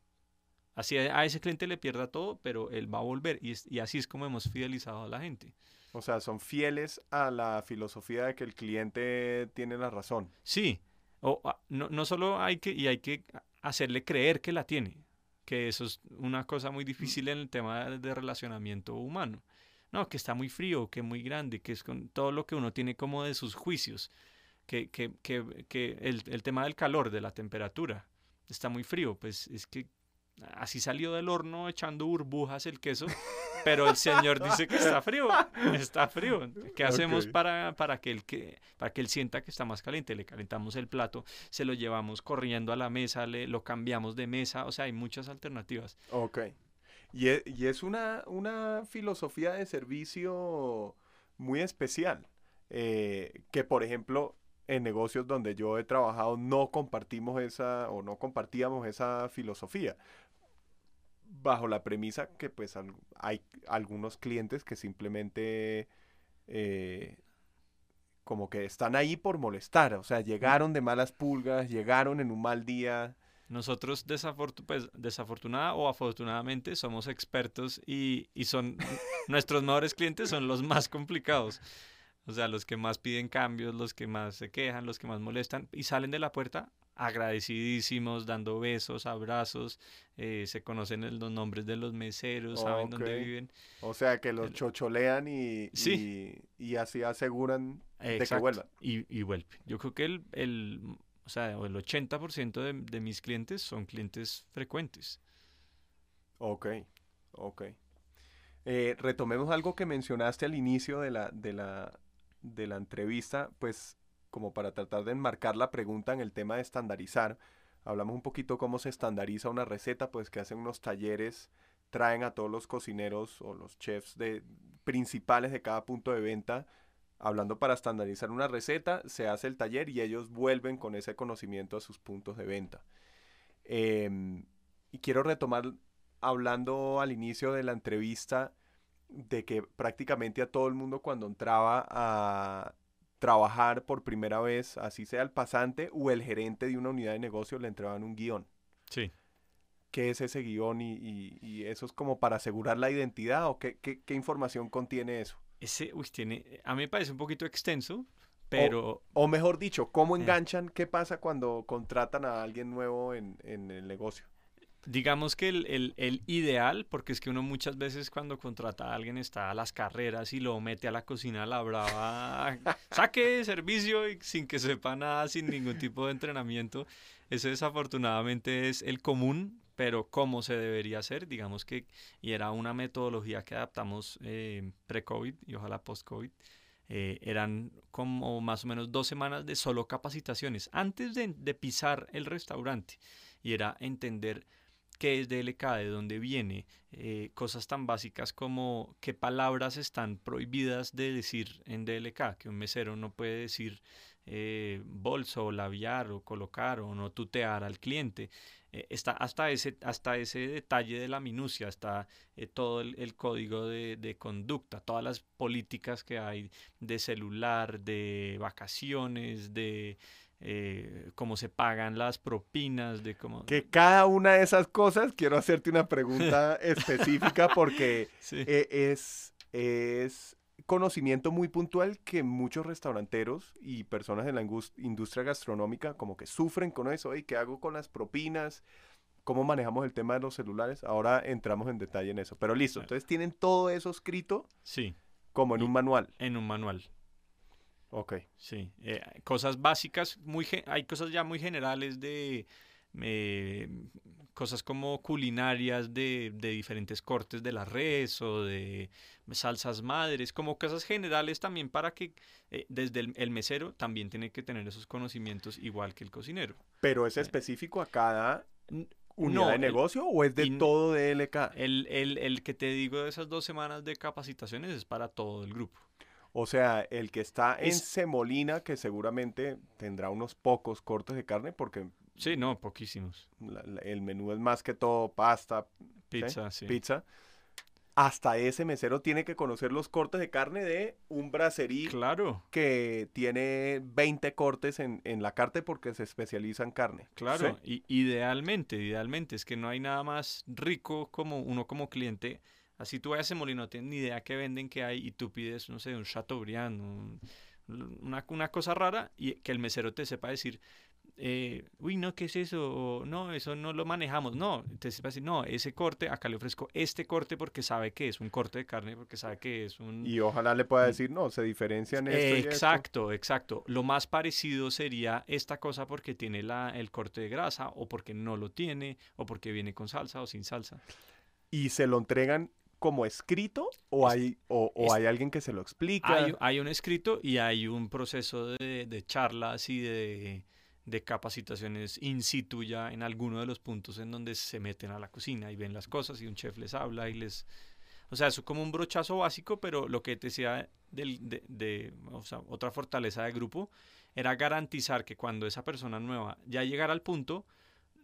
Así a a ese cliente le pierda todo, pero él va a volver. Y, es- y así es como hemos fidelizado a la gente.
O sea, son fieles a la filosofía de que el cliente tiene la razón.
Sí, o, ah, no, no solo hay que, y hay que hacerle creer que la tiene, que eso es una cosa muy difícil en el tema de, de relacionamiento humano. No, que está muy frío, que muy grande, que es con todo lo que uno tiene como de sus juicios, que, que, que, que el, el tema del calor, de la temperatura, está muy frío, pues es que así salió del horno echando burbujas el queso, pero el señor dice que está frío, está frío. ¿Qué hacemos para, para, que él, que, para que él sienta que está más caliente? Le calentamos el plato, se lo llevamos corriendo a la mesa, le, lo cambiamos de mesa, o sea, hay muchas alternativas.
Ok. Y es, y es una, una filosofía de servicio muy especial, eh, que por ejemplo en negocios donde yo he trabajado no compartimos esa o no compartíamos esa filosofía. Bajo la premisa que pues al- hay algunos clientes que simplemente eh, como que están ahí por molestar, o sea, llegaron de malas pulgas, llegaron en un mal día.
Nosotros pues, desafortunada o afortunadamente somos expertos y, y son nuestros mejores clientes son los más complicados. O sea, los que más piden cambios, los que más se quejan, los que más molestan y salen de la puerta agradecidísimos, dando besos, abrazos, eh, se conocen los nombres de los meseros, saben dónde viven.
O sea, que los chocholean y, y, así aseguran de que vuelvan.
Y, y vuelve. Yo creo que el, el, o sea, el 80% de, de mis clientes son clientes frecuentes.
Ok, ok. Eh, retomemos algo que mencionaste al inicio de la, de la, de la entrevista, pues como para tratar de enmarcar la pregunta en el tema de estandarizar. Hablamos un poquito cómo se estandariza una receta, pues que hacen unos talleres, traen a todos los cocineros o los chefs de, principales de cada punto de venta, hablando para estandarizar una receta, se hace el taller y ellos vuelven con ese conocimiento a sus puntos de venta. Em, y quiero retomar hablando al inicio de la entrevista de que prácticamente a todo el mundo cuando entraba a trabajar por primera vez, así sea el pasante o el gerente de una unidad de negocio, le entregaban un guion.
Sí.
¿Qué es ese guion y, eso es como para asegurar la identidad o qué, qué, información contiene eso?
Ese, uy, tiene, a mí me parece un poquito extenso, pero...
O, mejor dicho, ¿cómo eh. enganchan? ¿Qué pasa cuando contratan a alguien nuevo en, en el negocio?
Digamos que el, ideal, porque es que uno muchas veces cuando contrata a alguien está a las carreras y lo mete a la cocina la brava, saque servicio y sin que sepa nada, sin ningún tipo de entrenamiento. Ese desafortunadamente es el común, pero cómo se debería hacer, digamos que, y era una metodología que adaptamos eh, pre-COVID y ojalá post-COVID. Eh, eran como más o menos dos semanas de solo capacitaciones antes de, de pisar el restaurante y era entender qué es DLK, de dónde viene, eh, cosas tan básicas como qué palabras están prohibidas de decir en DLK, que un mesero no puede decir eh, bolso o labiar o colocar o no tutear al cliente. Eh, está hasta ese, hasta ese detalle de la minucia, está todo el, código de, de, conducta, todas las políticas que hay de celular, de vacaciones, de eh, cómo se pagan las propinas, de cómo...
Que cada una de esas cosas, quiero hacerte una pregunta específica porque eh, es, es conocimiento muy puntual que muchos restauranteros y personas en la industria gastronómica como que sufren con eso. ¿Y qué hago con las propinas? ¿Cómo manejamos el tema de los celulares? Ahora entramos en detalle en eso. Pero listo, entonces tienen todo eso escrito.
Sí.
Como en un manual.
En un manual.
Ok.
Sí, eh, cosas básicas, muy hay cosas ya muy generales de eh, cosas como culinarias de, de, diferentes cortes de la res o de salsas madres, como cosas generales también para que eh, desde el, mesero también tiene que tener esos conocimientos igual que el cocinero.
¿Pero es específico a cada unidad de negocio o es de todo DLK?
El, el, el que te digo de esas dos semanas de capacitaciones es para todo el grupo.
O sea, el que está en Semolina, que seguramente tendrá unos pocos cortes de carne, porque...
Sí, no, poquísimos.
el menú es más que todo pasta,
pizza, ¿sí?
pizza. Hasta ese mesero tiene que conocer los cortes de carne de un bracerí
claro.
que tiene 20 cortes en, en la carta porque se especializa en carne.
Claro, y idealmente, idealmente, es que no hay nada más rico como uno como cliente Así tú vayas a Molino, no tienes ni idea qué venden, qué hay, y tú pides, no sé, un Chateaubriand, una, una, cosa rara, y que el mesero te sepa decir, eh, uy, no, ¿qué es eso? no, eso no lo manejamos. No, te sepa decir, no, ese corte, acá le ofrezco este corte porque sabe que es un corte de carne, porque sabe que es un...
Y ojalá le pueda decir, no, se diferencian esto
Exacto, exacto. Lo más parecido sería esta cosa porque tiene la, el corte de grasa, o porque no lo tiene, o porque viene con salsa o sin salsa.
Y se lo entregan como escrito o hay, o, hay alguien que se lo explica?
Hay, un escrito y hay un proceso de, charlas y de, capacitaciones in situ ya en alguno de los puntos en donde se meten a la cocina y ven las cosas y un chef les habla y les... O sea, es como un brochazo básico, pero lo que te decía de, de o sea, otra fortaleza del grupo era garantizar que cuando esa persona nueva ya llegara al punto,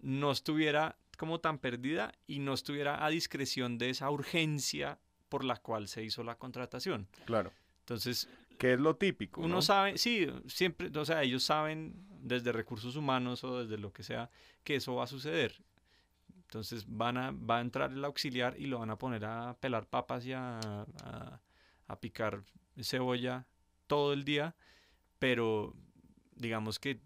no estuviera como tan perdida y no estuviera a discreción de esa urgencia por la cual se hizo la contratación.
Claro.
Entonces,
Que es lo típico.
Uno
¿no?
sabe, sí, siempre, o sea, ellos saben desde recursos humanos o desde lo que sea que eso va a suceder. Entonces van a, va a entrar el auxiliar y lo van a poner a pelar papas y a, a- a picar cebolla todo el día, pero digamos que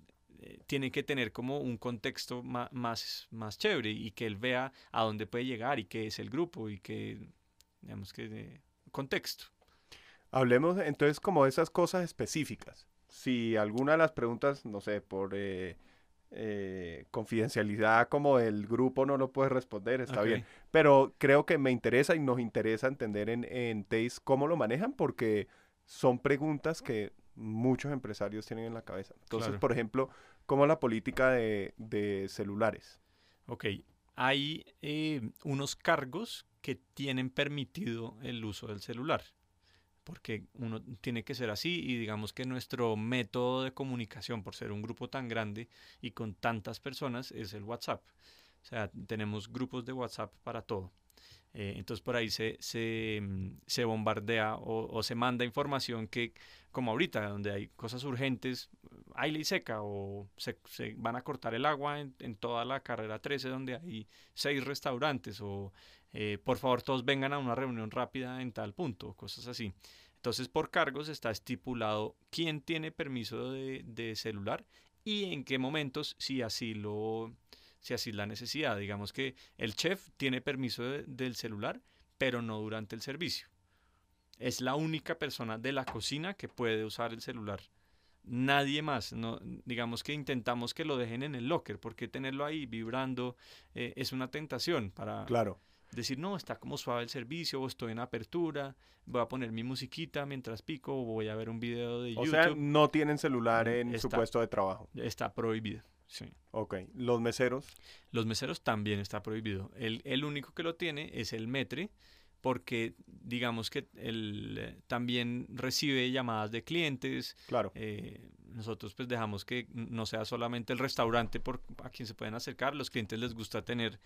eh, tiene que tener como un contexto ma- más, más chévere y que él vea a dónde puede llegar y qué es el grupo y que, digamos que, contexto.
Hablemos entonces como de esas cosas específicas. Si alguna de las preguntas, no sé, por eh, eh, confidencialidad como del grupo no lo puedes responder, está bien. Pero creo que me interesa y nos interesa entender en, en Taste cómo lo manejan porque son preguntas que muchos empresarios tienen en la cabeza. Entonces,
Claro.
por ejemplo, ¿cómo la política de, de celulares?
Ok, hay eh, unos cargos que tienen permitido el uso del celular, porque uno tiene que ser así y digamos que nuestro método de comunicación, por ser un grupo tan grande y con tantas personas, es el WhatsApp. O sea, tenemos grupos de WhatsApp para todo. Eh, entonces por ahí se, se, mm, se bombardea o, o se manda información que, como ahorita, donde hay cosas urgentes, hay ley seca o se, se van a cortar el agua en, en toda la carrera 13 donde hay seis restaurantes o eh, por favor todos vengan a una reunión rápida en tal punto, cosas así. Entonces por cargos está estipulado quién tiene permiso de, de celular y en qué momentos si así lo si así es la necesidad. Digamos que el chef tiene permiso de- del celular, pero no durante el servicio. Es la única persona de la cocina que puede usar el celular. Nadie más. No, digamos que intentamos que lo dejen en el locker, porque tenerlo ahí vibrando eh, es una tentación para
Claro.
decir, no, está como suave el servicio, o estoy en apertura, voy a poner mi musiquita mientras pico, o voy a ver un video de
O
YouTube.
sea, no tienen celular en su puesto de trabajo.
Está prohibido. Sí.
Ok. Los meseros.
Los meseros también está prohibido. El, el único que lo tiene es el metre, porque digamos que él eh, también recibe llamadas de clientes.
Claro.
eh, nosotros pues dejamos que no sea solamente el restaurante por, a quien se pueden acercar. Los clientes les gusta tener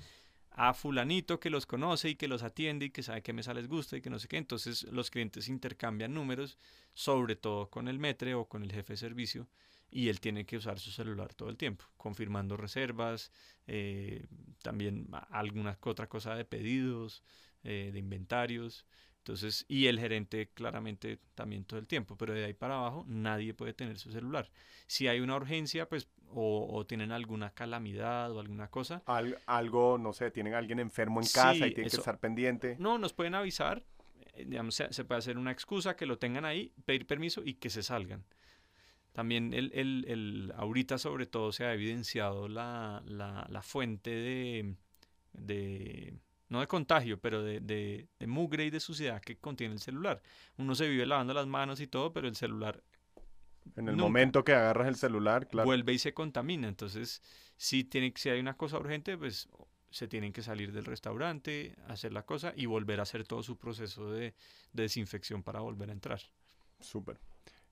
a fulanito que los conoce y que los atiende y que sabe qué mesa les gusta y que no sé qué. Entonces los clientes intercambian números, sobre todo con el metre o con el jefe de servicio y él tiene que usar su celular todo el tiempo, confirmando reservas, eh, también alguna otra cosa de pedidos, eh, de inventarios. Entonces, y el gerente claramente también todo el tiempo, pero de ahí para abajo nadie puede tener su celular. Si hay una urgencia, pues, o, o tienen alguna calamidad o alguna cosa,
Al- algo, no sé, tienen a alguien enfermo en casa
Sí,
y tienen que estar pendiente.
no, nos pueden avisar, eh, digamos, se, se puede hacer una excusa, que lo tengan ahí, pedir permiso y que se salgan. También el, el, el- ahorita sobre todo se ha evidenciado la, la, la fuente de, de, no de contagio, pero de, de, de mugre y de suciedad que contiene el celular. Uno se vive lavando las manos y todo, pero el celular
En el momento que agarras el celular, claro.
vuelve y se contamina. Entonces, si, tiene, si hay una cosa urgente, pues se tienen que salir del restaurante, hacer la cosa y volver a hacer todo su proceso de, de desinfección para volver a entrar.
Súper.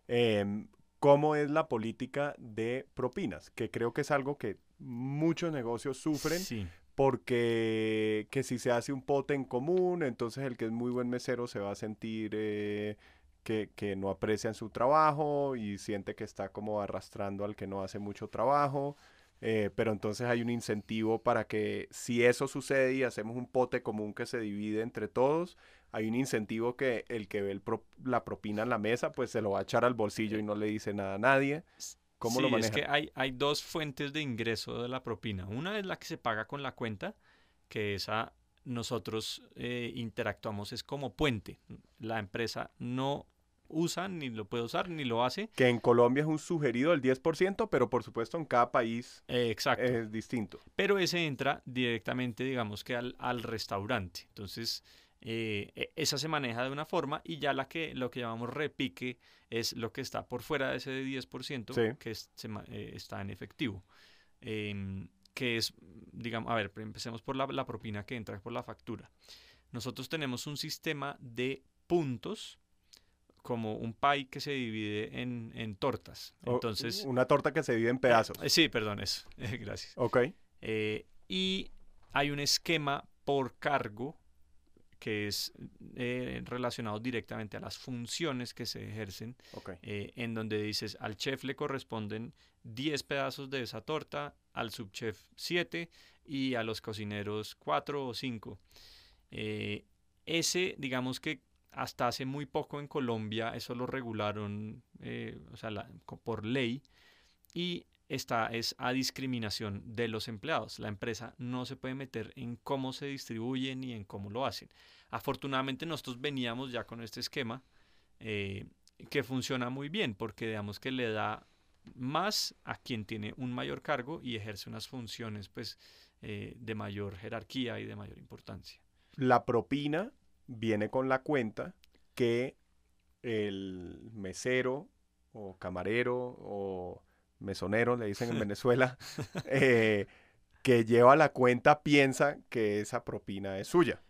Em, ¿Cómo es la política de propinas? Que creo que es algo que muchos negocios sufren
Sí,
porque que si se hace un pote en común, entonces el que es muy buen mesero se va a sentir eh, que, que no aprecian su trabajo y siente que está como arrastrando al que no hace mucho trabajo. Eh, pero entonces hay un incentivo para que si eso sucede y hacemos un pote común que se divide entre todos, hay un incentivo que el que ve el pro- la propina en la mesa, pues se lo va a echar al bolsillo y no le dice nada a nadie. ¿Cómo lo
Sí, es
manejan?
que hay, hay dos fuentes de ingreso de la propina. Una es la que se paga con la cuenta, que esa nosotros eh, interactuamos es como puente. La empresa no usa, ni lo puede usar, ni lo hace.
Que en Colombia es un sugerido del 10%, pero por supuesto en cada país
Eh, exacto.
es distinto.
pero ese entra directamente, digamos que al, al restaurante. Entonces, eh, e- esa se maneja de una forma y ya la que lo que llamamos repique es lo que está por fuera de ese 10%
Sí.
que es- se ma- eh, está en efectivo. Em, que es, digamos, a ver, empecemos por la, la propina que entra por la factura. Nosotros tenemos un sistema de puntos como un pie que se divide en, en tortas.
O-
Entonces,
una torta que se divide en pedazos.
eh, sí, perdón, eso. Gracias.
Ok.
Eh, y hay un esquema por cargo que es eh, relacionado directamente a las funciones que se ejercen, eh, en donde dices al chef le corresponden 10 pedazos de esa torta, al subchef 7 y a los cocineros 4 o 5. Eh, ese, digamos que hasta hace muy poco en Colombia, eso lo regularon o sea, por ley y esta es a discriminación de los empleados. La empresa no se puede meter en cómo se distribuyen ni en cómo lo hacen. Afortunadamente nosotros veníamos ya con este esquema eh, que funciona muy bien porque digamos que le da más a quien tiene un mayor cargo y ejerce unas funciones pues eh, de mayor jerarquía y de mayor importancia.
La propina viene con la cuenta que el mesero o camarero o mesonero, le dicen en Venezuela, eh, que lleva la cuenta piensa que esa propina es suya.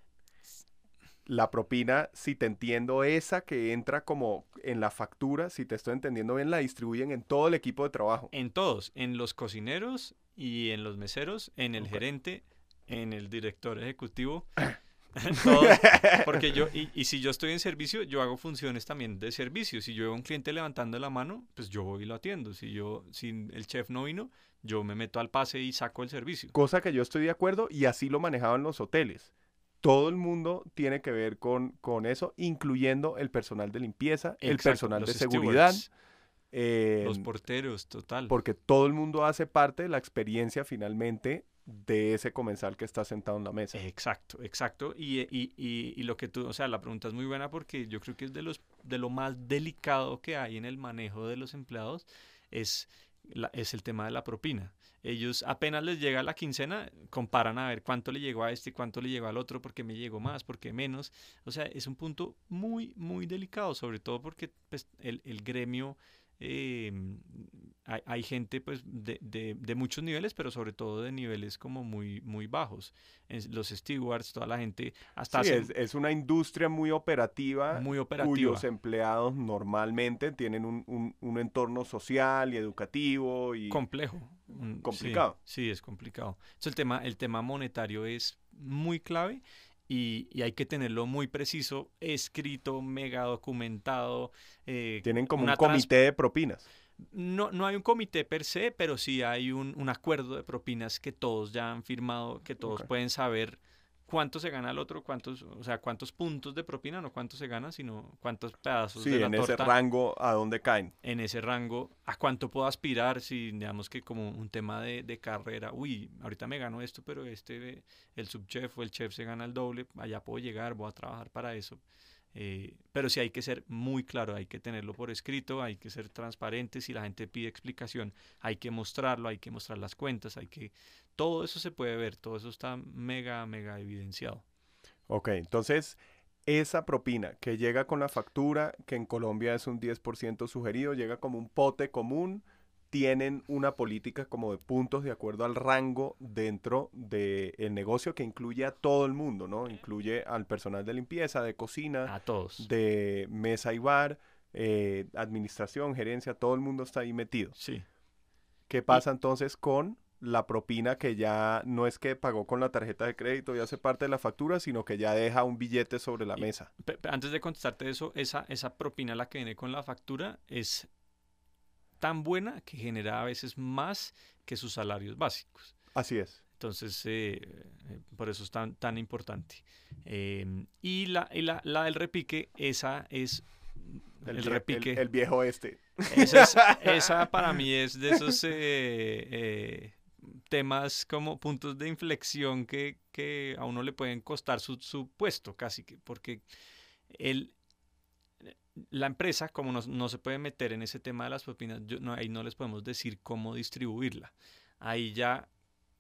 La propina, si te entiendo, esa que entra como en la factura, si te estoy entendiendo bien, la distribuyen en todo el equipo de trabajo.
En todos, en los cocineros y en los meseros, en el gerente, en el director ejecutivo. porque yo, y, si yo estoy en servicio, yo hago funciones también de servicio. Si yo veo a un cliente levantando la mano, pues yo voy y lo atiendo. Si yo, si el chef no vino, yo me meto al pase y saco el servicio.
Cosa que yo estoy de acuerdo y así lo manejaban los hoteles. Todo el mundo tiene que ver con, con eso, incluyendo el personal de limpieza, el personal de seguridad.
los porteros, total.
Porque todo el mundo hace parte de la experiencia finalmente de ese comensal que está sentado en la mesa.
Exacto, exacto. Y, y, y, lo que tú, o sea, la pregunta es muy buena porque yo creo que es de, los, de lo más delicado que hay en el manejo de los empleados, es, es el tema de la propina. Ellos apenas les llega la quincena, comparan a ver cuánto le llegó a este, cuánto le llegó al otro, porque me llegó más, porque menos. O sea, es un punto muy, muy delicado, sobre todo porque pues, el, el gremio eh, hay, gente pues de, de, muchos niveles, pero sobre todo de niveles como muy, muy bajos. los stewards, toda la gente hasta...
Sí, es, una industria muy operativa,
muy operativa,
cuyos empleados normalmente tienen un, un, entorno social y educativo y...
Complejo.
Complicado.
Sí, es complicado. Entonces el tema, el tema monetario es muy clave y, hay que tenerlo muy preciso, escrito, mega documentado.
Eh, Tienen como un comité de propinas.
No, no hay un comité per se, pero sí hay un, un acuerdo de propinas que todos ya han firmado, que todos pueden saber cuánto se gana el otro, cuántos, o sea, cuántos puntos de propina, no cuánto se gana, sino cuántos pedazos de la
en ese rango a dónde caen.
En ese rango, a cuánto puedo aspirar, si digamos que como un tema de, de carrera, uy, ahorita me gano esto, pero este, el subchef o el chef se gana el doble, allá puedo llegar, voy a trabajar para eso. Eh, pero sí hay que ser muy claro, hay que tenerlo por escrito, hay que ser transparente, si la gente pide explicación, hay que mostrarlo, hay que mostrar las cuentas, hay que... Todo eso se puede ver, todo eso está mega, mega evidenciado.
Ok, entonces esa propina que llega con la factura, que en Colombia es un 10% sugerido, llega como un pote común, tienen una política como de puntos de acuerdo al rango dentro del negocio que incluye a todo el mundo, ¿no? Incluye al personal de limpieza, de cocina,
a todos.
de mesa y bar, eh, administración, gerencia, todo el mundo está ahí metido.
Sí.
¿Qué pasa entonces con la propina que ya no es que pagó con la tarjeta de crédito y hace parte de la factura, sino que ya deja un billete sobre la mesa?
Antes de contestarte eso, esa, esa propina, la que viene con la factura, es tan buena que genera a veces más que sus salarios básicos.
Así es.
Entonces, eh, eh, por eso es tan, tan importante. Em, y la, la, la, del repique, esa es
el, repique. El, viejo este.
Esa, esa, para mí es de esos eh, temas como puntos de inflexión que, que, a uno le pueden costar su, su puesto, casi que, porque el, la empresa, como no, se puede meter en ese tema de las propinas, no, ahí no les podemos decir cómo distribuirla. Ahí ya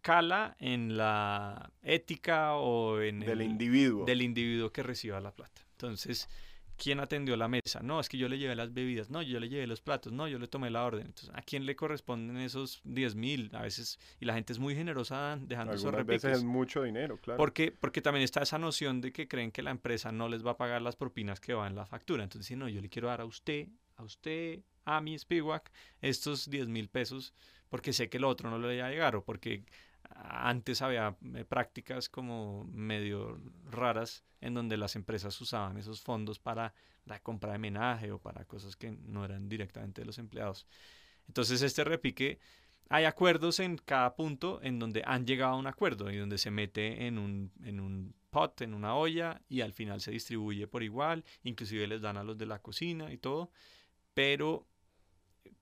cala en la ética o en
del individuo
del individuo que reciba la plata. Entonces, ¿quién atendió la mesa? No, es que yo le llevé las bebidas, no, yo le llevé los platos, no, yo le tomé la orden. Entonces, ¿a quién le corresponden esos 10 mil? A veces, y la gente es muy generosa dejando esos repiques.
veces es mucho dinero, claro.
Porque, porque también está esa noción de que creen que la empresa no les va a pagar las propinas que van en la factura. Entonces, si no, yo le quiero dar a usted, a usted, a mi Spiwak, estos 10 mil pesos, porque sé que el otro no le va a llegar, o porque antes había eh, prácticas como medio raras en donde las empresas usaban esos fondos para la compra de menaje o para cosas que no eran directamente de los empleados. Entonces este repique, hay acuerdos en cada punto en donde han llegado a un acuerdo y donde se mete en un, en un pot, en una olla y al final se distribuye por igual, inclusive les dan a los de la cocina y todo, pero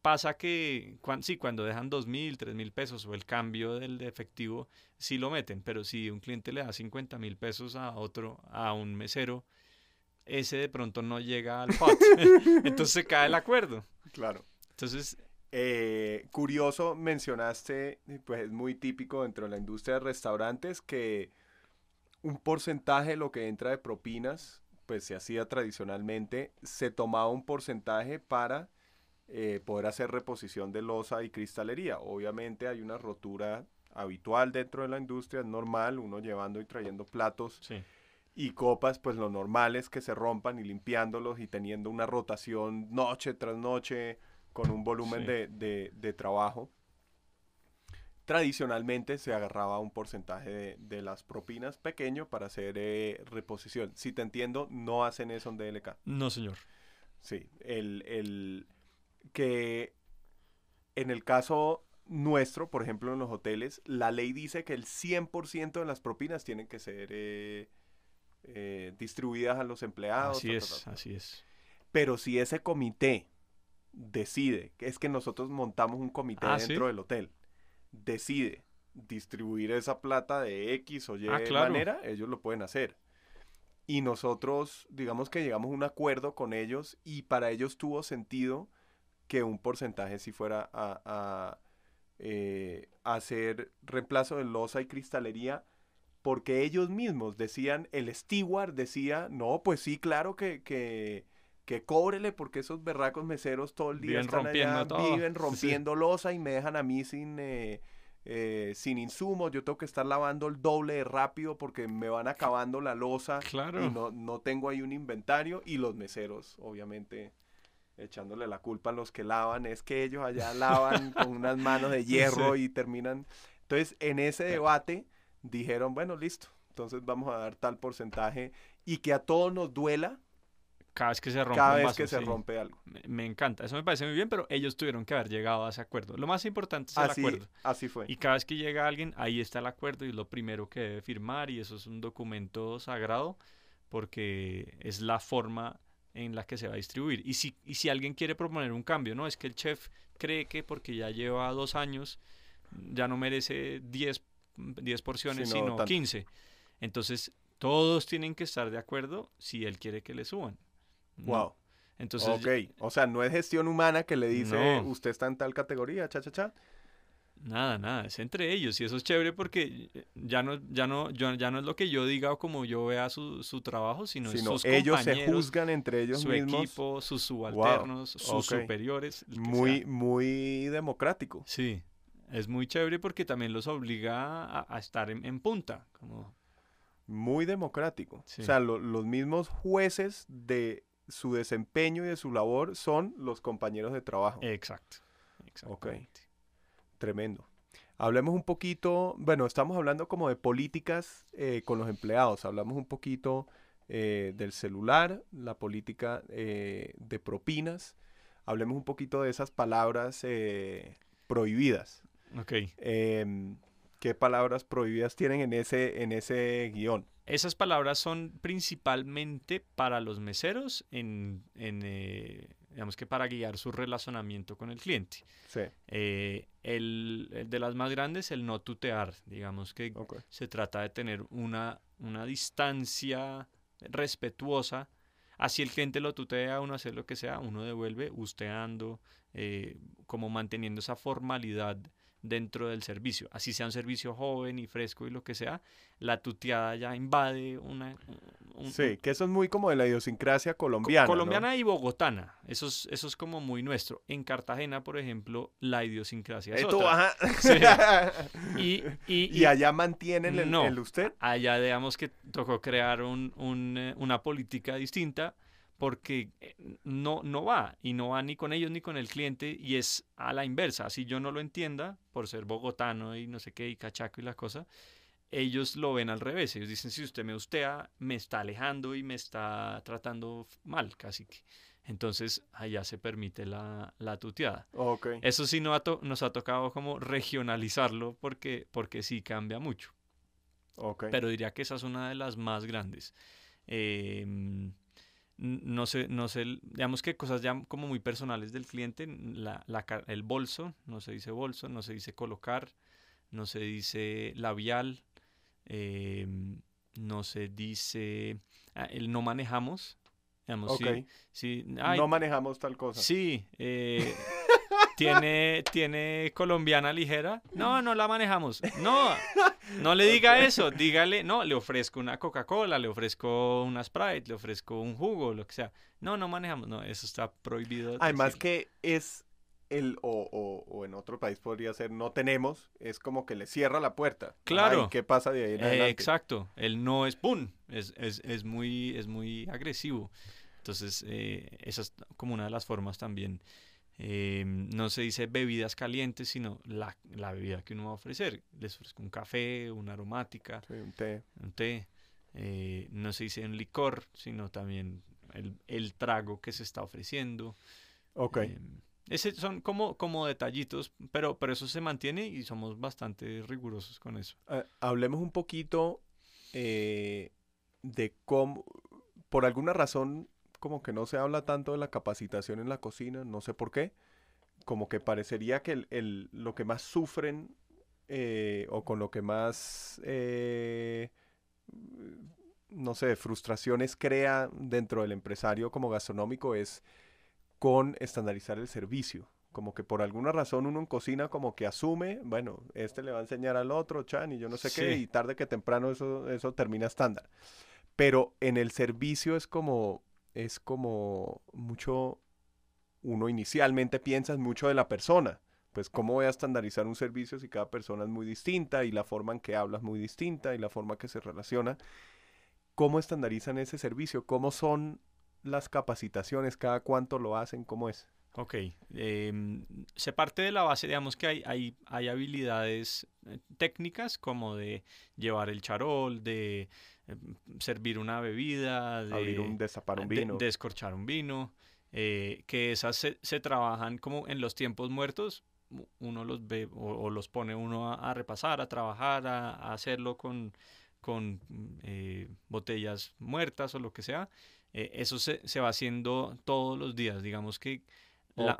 pasa que sí, cuando dejan dos mil, tres mil pesos o el cambio del efectivo, sí lo meten, pero si un cliente le da 50 mil pesos a otro, a un mesero, ese de pronto no llega al pot. Entonces se cae el acuerdo.
Claro.
Entonces...
Eh, curioso, mencionaste, pues es muy típico dentro de la industria de restaurantes que un porcentaje de lo que entra de propinas, pues se hacía tradicionalmente, se tomaba un porcentaje para eh, poder hacer reposición de losa y cristalería. Obviamente hay una rotura habitual dentro de la industria, es normal, uno llevando y trayendo platos y copas, pues lo normal es que se rompan y limpiándolos y teniendo una rotación noche tras noche con un volumen de, trabajo. Tradicionalmente se agarraba un porcentaje de, las propinas pequeño para hacer eh, reposición. Si te entiendo, no hacen eso en DLK.
No, señor.
Sí, el, que en el caso nuestro, por ejemplo, en los hoteles, la ley dice que el 100% de las propinas tienen que ser eh, eh, distribuidas a los empleados.
Así es, así es.
Pero si ese comité decide, que es que nosotros montamos un comité ah, dentro del hotel, decide distribuir esa plata de X o Y ah, manera, ellos lo pueden hacer. Y nosotros, digamos que llegamos a un acuerdo con ellos y para ellos tuvo sentido que un porcentaje si fuera a, eh, hacer reemplazo de losa y cristalería, porque ellos mismos decían, el steward decía, no, pues sí, claro que, que, que cóbrele, porque esos berracos meseros todo el día están allá, viven rompiendo losa y me dejan a mí sin... Eh, eh, sin insumos, yo tengo que estar lavando el doble de rápido porque me van acabando la losa
claro.
y no, no tengo ahí un inventario. Y los meseros, obviamente, echándole la culpa a los que lavan, es que ellos allá lavan con unas manos de hierro y terminan. Entonces, en ese debate dijeron, bueno, listo, entonces vamos a dar tal porcentaje y que a todos nos duela.
Cada vez que se rompe,
cada vez que se rompe algo.
Me, encanta, eso me parece muy bien, pero ellos tuvieron que haber llegado a ese acuerdo. Lo más importante es el acuerdo.
Así fue.
Y cada vez que llega alguien, ahí está el acuerdo y es lo primero que debe firmar y eso es un documento sagrado porque es la forma en la que se va a distribuir. Y si, y si alguien quiere proponer un cambio, no, es que el chef cree que porque ya lleva dos años ya no merece 10, 10 porciones, sino 15. Entonces, todos tienen que estar de acuerdo si él quiere que le suban.
Wow. Entonces, ok, o sea, no es gestión humana que le dice, usted está en tal categoría, cha, cha, cha.
Nada, nada, es entre ellos y eso es chévere porque ya no, ya no, ya no es lo que yo diga o como yo vea su, su trabajo, sino, sus
ellos se juzgan entre ellos
su
mismos.
equipo, sus subalternos, sus superiores.
Muy, muy democrático.
Sí, es muy chévere porque también los obliga a, estar en, punta. Como...
Muy democrático. O sea, los mismos jueces de su desempeño y de su labor son los compañeros de trabajo.
Exacto. Exactamente.
Tremendo. Hablemos un poquito, bueno, estamos hablando como de políticas eh, con los empleados, hablamos un poquito eh, del celular, la política eh, de propinas, hablemos un poquito de esas palabras prohibidas.
Ok.
Em, ¿Qué palabras prohibidas tienen en ese, en ese guion?
Esas palabras son principalmente para los meseros en, en digamos que para guiar su relacionamiento con el cliente.
Sí.
Eh, el, de las más grandes, el no tutear, digamos que se trata de tener una, una distancia respetuosa. Así el cliente lo tutea, uno hace lo que sea, uno devuelve usteando, eh, como manteniendo esa formalidad dentro del servicio. Así sea un servicio joven y fresco y lo que sea, la tuteada ya invade una...
sí, que eso es muy como de la idiosincrasia colombiana.
colombiana y bogotana. Eso es, eso es como muy nuestro. En Cartagena, por ejemplo, la idiosincrasia es otra.
y, y, allá mantienen el, usted?
Allá digamos que tocó crear un, un, eh, una política distinta porque eh, no, no va y no va ni con ellos ni con el cliente y es a la inversa. Si yo no lo entienda por ser bogotano y no sé qué y cachaco y la cosa, ellos lo ven al revés. Ellos dicen, si usted me ustea, me está alejando y me está tratando mal, casi que. Entonces, allá se permite la, la tuteada.
Okay.
Eso sí no nos ha tocado como regionalizarlo porque, porque sí cambia mucho.
Okay.
Pero diría que esa es una de las más grandes. Eh, no sé, no sé, digamos que cosas ya como muy personales del cliente, la, la, el bolso, no se dice bolso, no se dice colocar, no se dice labial, eh, no se dice, ah, el no manejamos, digamos, sí,
no manejamos tal cosa.
Sí, eh, ¿Tiene, ¿Tiene colombiana ligera? No, no la manejamos. No, no le diga eso. Dígale, no, le ofrezco una Coca-Cola, le ofrezco una Sprite, le ofrezco un jugo, lo que sea. No, no manejamos. No, eso está prohibido.
Además que es el, o, o, en otro país podría ser no tenemos, es como que le cierra la puerta.
Claro.
¿Qué pasa de ahí en adelante?
exacto. El no es pum. Es, es, es, muy, es muy agresivo. Entonces, eh, esa es como una de las formas también eh, no se dice bebidas calientes, sino la, la, bebida que uno va a ofrecer. Les ofrezco un café, una aromática,
un té.
Un té. Eh, no se dice un licor, sino también el, el trago que se está ofreciendo.
Ok. Eh,
ese son como, como detallitos, pero, pero eso se mantiene y somos bastante rigurosos con eso.
hablemos un poquito de cómo, por alguna razón, como que no se habla tanto de la capacitación en la cocina, no sé por qué. Como que parecería que el, lo que más sufren eh, o con lo que más, eh, no sé, frustraciones crea dentro del empresario como gastronómico es con estandarizar el servicio. Como que por alguna razón uno en cocina como que asume, bueno, este le va a enseñar al otro, Chan, y yo no sé qué, y tarde que temprano eso, eso termina estándar. Pero en el servicio es como, es como mucho, uno inicialmente piensa mucho de la persona. Pues cómo voy a estandarizar un servicio si cada persona es muy distinta y la forma en que habla es muy distinta y la forma que se relaciona. ¿Cómo estandarizan ese servicio? ¿Cómo son las capacitaciones? ¿Cada cuánto lo hacen? ¿Cómo es?
Ok, em, se parte de la base, digamos que hay, hay, hay habilidades eh, técnicas como de llevar el charol, de Em, servir una bebida,
de, un, destapar un vino,
de, descorchar un vino, eh, que esas se, trabajan como en los tiempos muertos, uno los ve o, los pone uno a, repasar, a trabajar, a, hacerlo con, con eh, botellas muertas o lo que sea. Eh, eso se, se, va haciendo todos los días, digamos que
la,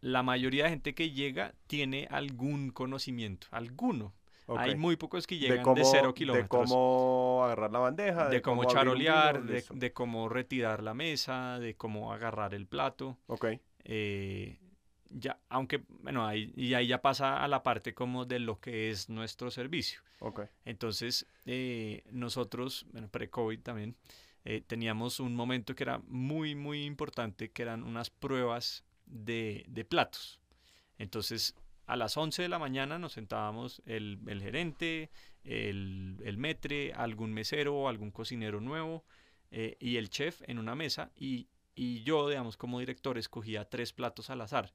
la mayoría de gente que llega tiene algún conocimiento, alguno, hay muy pocos que llegan de, cero kilómetros.
De cómo agarrar la bandeja.
De, cómo, charolear, de, cómo retirar la mesa, de cómo agarrar el plato.
Ok.
Eh, ya, aunque, bueno, ahí, y ahí ya pasa a la parte como de lo que es nuestro servicio.
Ok.
Entonces, eh, nosotros, bueno, pre-COVID también, eh, teníamos un momento que era muy, muy importante, que eran unas pruebas de, platos. Entonces, a las 11 de la mañana nos sentábamos el, gerente, el, metre, algún mesero, algún cocinero nuevo eh, y el chef en una mesa y, y, yo, digamos, como director escogía tres platos al azar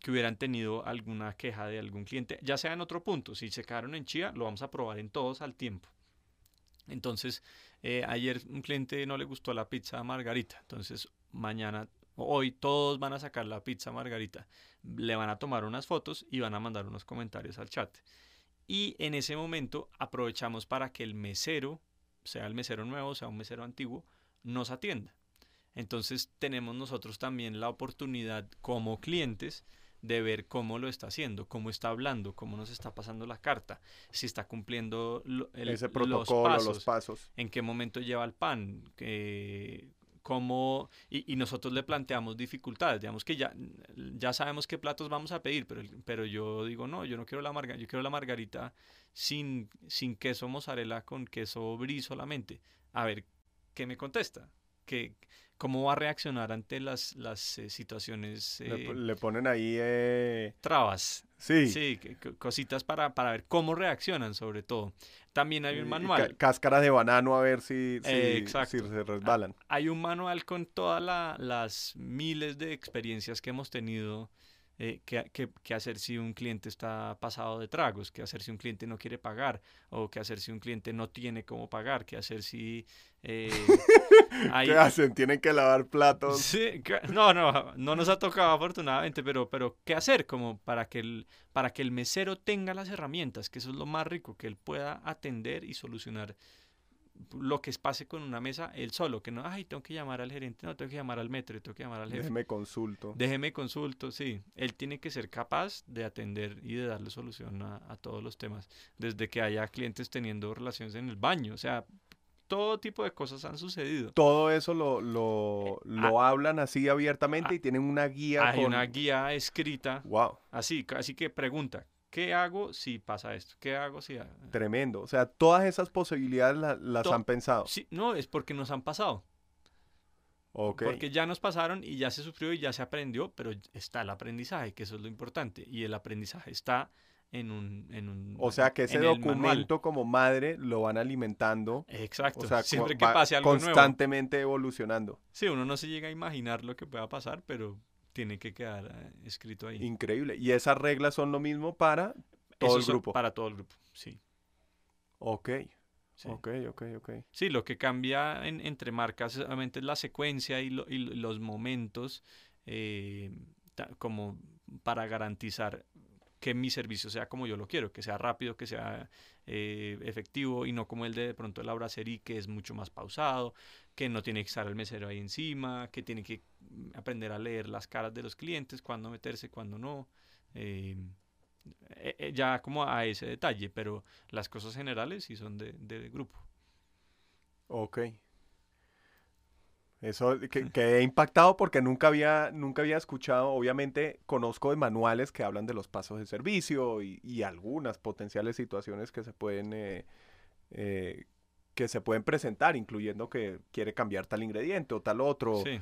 que hubieran tenido alguna queja de algún cliente, ya sea en otro punto, si se quedaron en Chía, lo vamos a probar en todos al tiempo. Entonces, eh, ayer un cliente no le gustó la pizza margarita, entonces mañana Hoy todos van a sacar la pizza margarita, le van a tomar unas fotos y van a mandar unos comentarios al chat. Y en ese momento aprovechamos para que el mesero, sea el mesero nuevo, sea un mesero antiguo, nos atienda. Entonces tenemos nosotros también la oportunidad como clientes de ver cómo lo está haciendo, cómo está hablando, cómo nos está pasando la carta, si está cumpliendo el,
ese protocolo, los pasos,
en qué momento lleva el pan, que, cómo, y, nosotros le planteamos dificultades, digamos que ya, ya sabemos qué platos vamos a pedir, pero, pero yo digo, no, yo no quiero la margarita, yo quiero la margarita sin, sin queso mozzarella, con queso brie solamente. A ver, ¿qué me contesta? que, cómo va a reaccionar ante las, las eh, situaciones.
Le,
eh,
le ponen ahí... eh,
trabas.
sí.
Sí, cositas para, para ver cómo reaccionan, sobre todo. También hay un manual.
cáscara de banano a ver si, si, se resbalan.
Hay un manual con todas la- las miles de experiencias que hemos tenido. Eh, qué, qué- qué hacer si un cliente está pasado de tragos, qué hacer si un cliente no quiere pagar, o qué hacer si un cliente no tiene cómo pagar, qué hacer si eh, hay-
¿Qué hacen? Tienen que lavar platos.
Sí, no, no, no nos ha tocado afortunadamente, pero, pero ¿qué hacer? Como para que, el, para que el mesero tenga las herramientas, que eso es lo más rico, que él pueda atender y solucionar lo que pase con una mesa él solo, que no, ay, tengo que llamar al gerente, no, tengo que llamar al metro, tengo que llamar al jefe.
Déjeme consulto.
Déjeme consulto, sí. Él tiene que ser capaz de atender y de darle solución a, a todos los temas, desde que haya clientes teniendo relaciones en el baño, o sea, todo tipo de cosas han sucedido.
Todo eso lo, lo, lo hablan así abiertamente y tienen una guía
Eh, ah, Hay
con...
una guía escrita
Wow,
Así, así que pregunta, ¿qué hago si pasa esto? ¿Qué hago si... ah,
tremendo. O sea, todas esas posibilidades la- las
To-
han pensado.
Sí, no, es porque nos han pasado.
Ok.
Porque ya nos pasaron y ya se sufrió y ya se aprendió, pero está el aprendizaje, que eso es lo importante. Y el aprendizaje está en un... En un
O sea, que ese
en el manual.
documento como madre lo van alimentando.
Exacto.
O sea,
Siempre que pase algo nuevo.
constantemente evolucionando.
Sí, uno no se llega a imaginar lo que pueda pasar, pero tiene que quedar eh, escrito ahí.
Increíble. Y esas reglas son lo mismo para todo el grupo.
Para todo el grupo, sí.
Ok,
sí.
ok, ok, ok.
Sí, lo que cambia en- entre marcas solamente es la secuencia y, lo- y lo- y los momentos eh, como para garantizar que mi servicio sea como yo lo quiero, que sea rápido, que sea eh, efectivo y no como el de de pronto la brasserie que es mucho más pausado, que no tiene que estar el mesero ahí encima, que tiene que mm, aprender a leer las caras de los clientes, cuándo meterse, cuándo no. eh, eh, eh, ya como a ese detalle, pero las cosas generales sí son de, de grupo.
Ok. Eso que, que he impactado porque nunca había, nunca había escuchado, obviamente conozco de manuales que hablan de los pasos de servicio y, y algunas potenciales situaciones que se pueden eh, eh, que se pueden presentar, incluyendo que quiere cambiar tal ingrediente o tal otro,
Sí.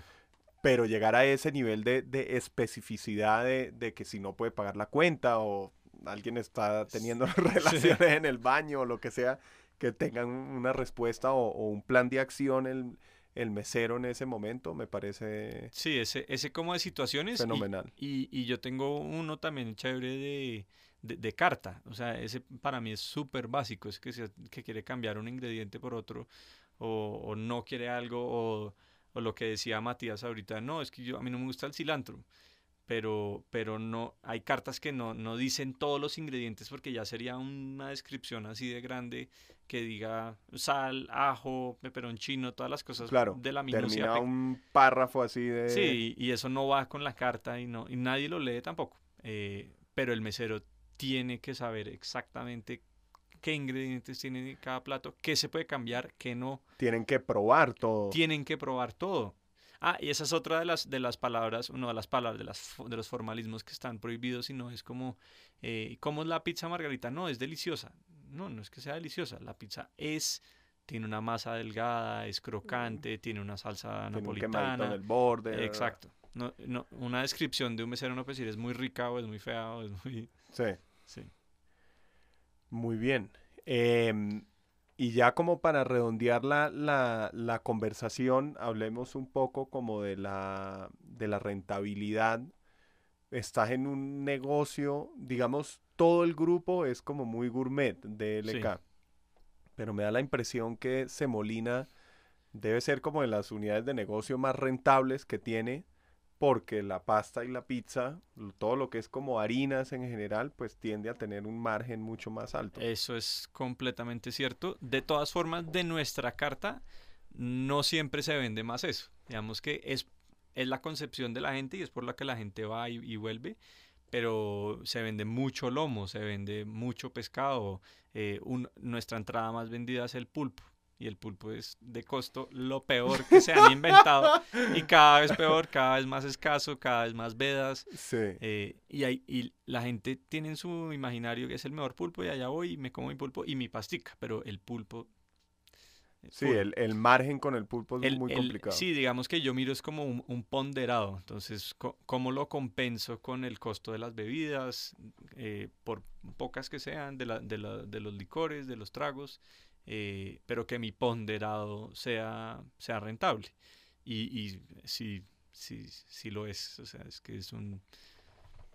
pero llegar a ese nivel de, de especificidad de, de que si no puede pagar la cuenta o alguien está teniendo relaciones en el baño o lo que sea, que tengan una respuesta o, o un plan de acción el, el mesero en ese momento, me parece
Sí, ese, ese como de situaciones. y-
fenomenal.
Y, y yo tengo uno también chévere de, de, de carta. O sea, ese para mí es súper básico. Es que, se- que quiere cambiar un ingrediente por otro o, o no quiere algo o, o lo que decía Matías ahorita. No, es que yo a mí no me gusta el cilantro. Pero, pero no, hay cartas que no, no dicen todos los ingredientes porque ya sería una descripción así de grande que diga sal, ajo, peperoncino, todas las cosas
Claro,
de la minucia
termina un párrafo así de...
Sí, y eso no va con la carta y, no, y nadie lo lee tampoco. Eh, pero el mesero tiene que saber exactamente qué ingredientes tiene cada plato, qué se puede cambiar, qué no.
Tienen que probar todo.
Tienen que probar todo. Ah, y esa es otra de las, de las palabras, una de las palabras, de, las, de los formalismos que están prohibidos, y no es como, eh, ¿cómo es la pizza margarita? No, es deliciosa. No, no es que sea deliciosa. La pizza es, tiene una masa delgada, es crocante, tiene una salsa
Tiene un
napolitana.
en el borde.
Exacto. No, no, una descripción de un mesero no puede decir es muy rica o es muy fea o es muy...
Sí.
Sí.
Muy bien. Em, y ya como para redondear la, la, la conversación, hablemos un poco como de la, de la rentabilidad. Estás en un negocio, digamos, todo el grupo es como muy gourmet de LK. Pero me da la impresión que Semolina debe ser como de las unidades de negocio más rentables que tiene, porque la pasta y la pizza, todo lo que es como harinas en general, pues tiende a tener un margen mucho más alto.
Eso es completamente cierto. De todas formas, de nuestra carta no siempre se vende más eso. Digamos que es, es la concepción de la gente y es por la que la gente va y, vuelve. Pero se vende mucho lomo, se vende mucho pescado. eh, nuestra entrada más vendida es el pulpo. Y el pulpo es de costo lo peor que se han inventado. Y cada vez peor, cada vez más escaso, cada vez más vedas.
Sí.
Eh, y, hay, y la gente tiene en su imaginario que es el mejor pulpo y allá voy y me como mi pulpo y mi pastica, pero el pulpo
Sí, el, el, margen con el pulpo es muy complicado.
Sí, digamos que yo miro es como un, ponderado. Entonces, ¿cómo lo compenso con el costo de las bebidas, eh, por pocas que sean, de, la, de, la, de, los licores, de los tragos, eh, pero que mi ponderado sea, sea rentable? Y, y sí, sí, sí lo es. O sea, es que es un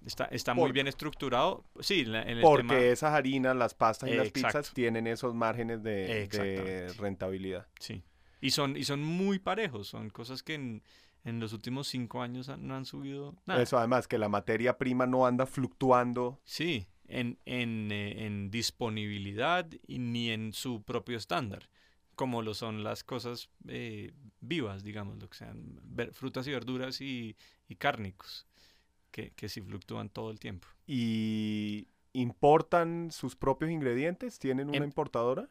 Está, está muy bien estructurado. Sí, en el
porque esas harinas, las pastas y las pizzas tienen esos márgenes de, rentabilidad.
Sí. Y son, y son muy parejos. Son cosas que en, en los últimos cinco años no han subido nada.
Eso además, que la materia prima no anda fluctuando.
Sí, en, en, eh, en disponibilidad y ni en su propio estándar como lo son las cosas eh, vivas, digamos, lo que sean frutas y verduras y, y cárnicos que, que sí fluctúan todo el tiempo.
¿Y importan sus propios ingredientes? ¿Tienen una importadora?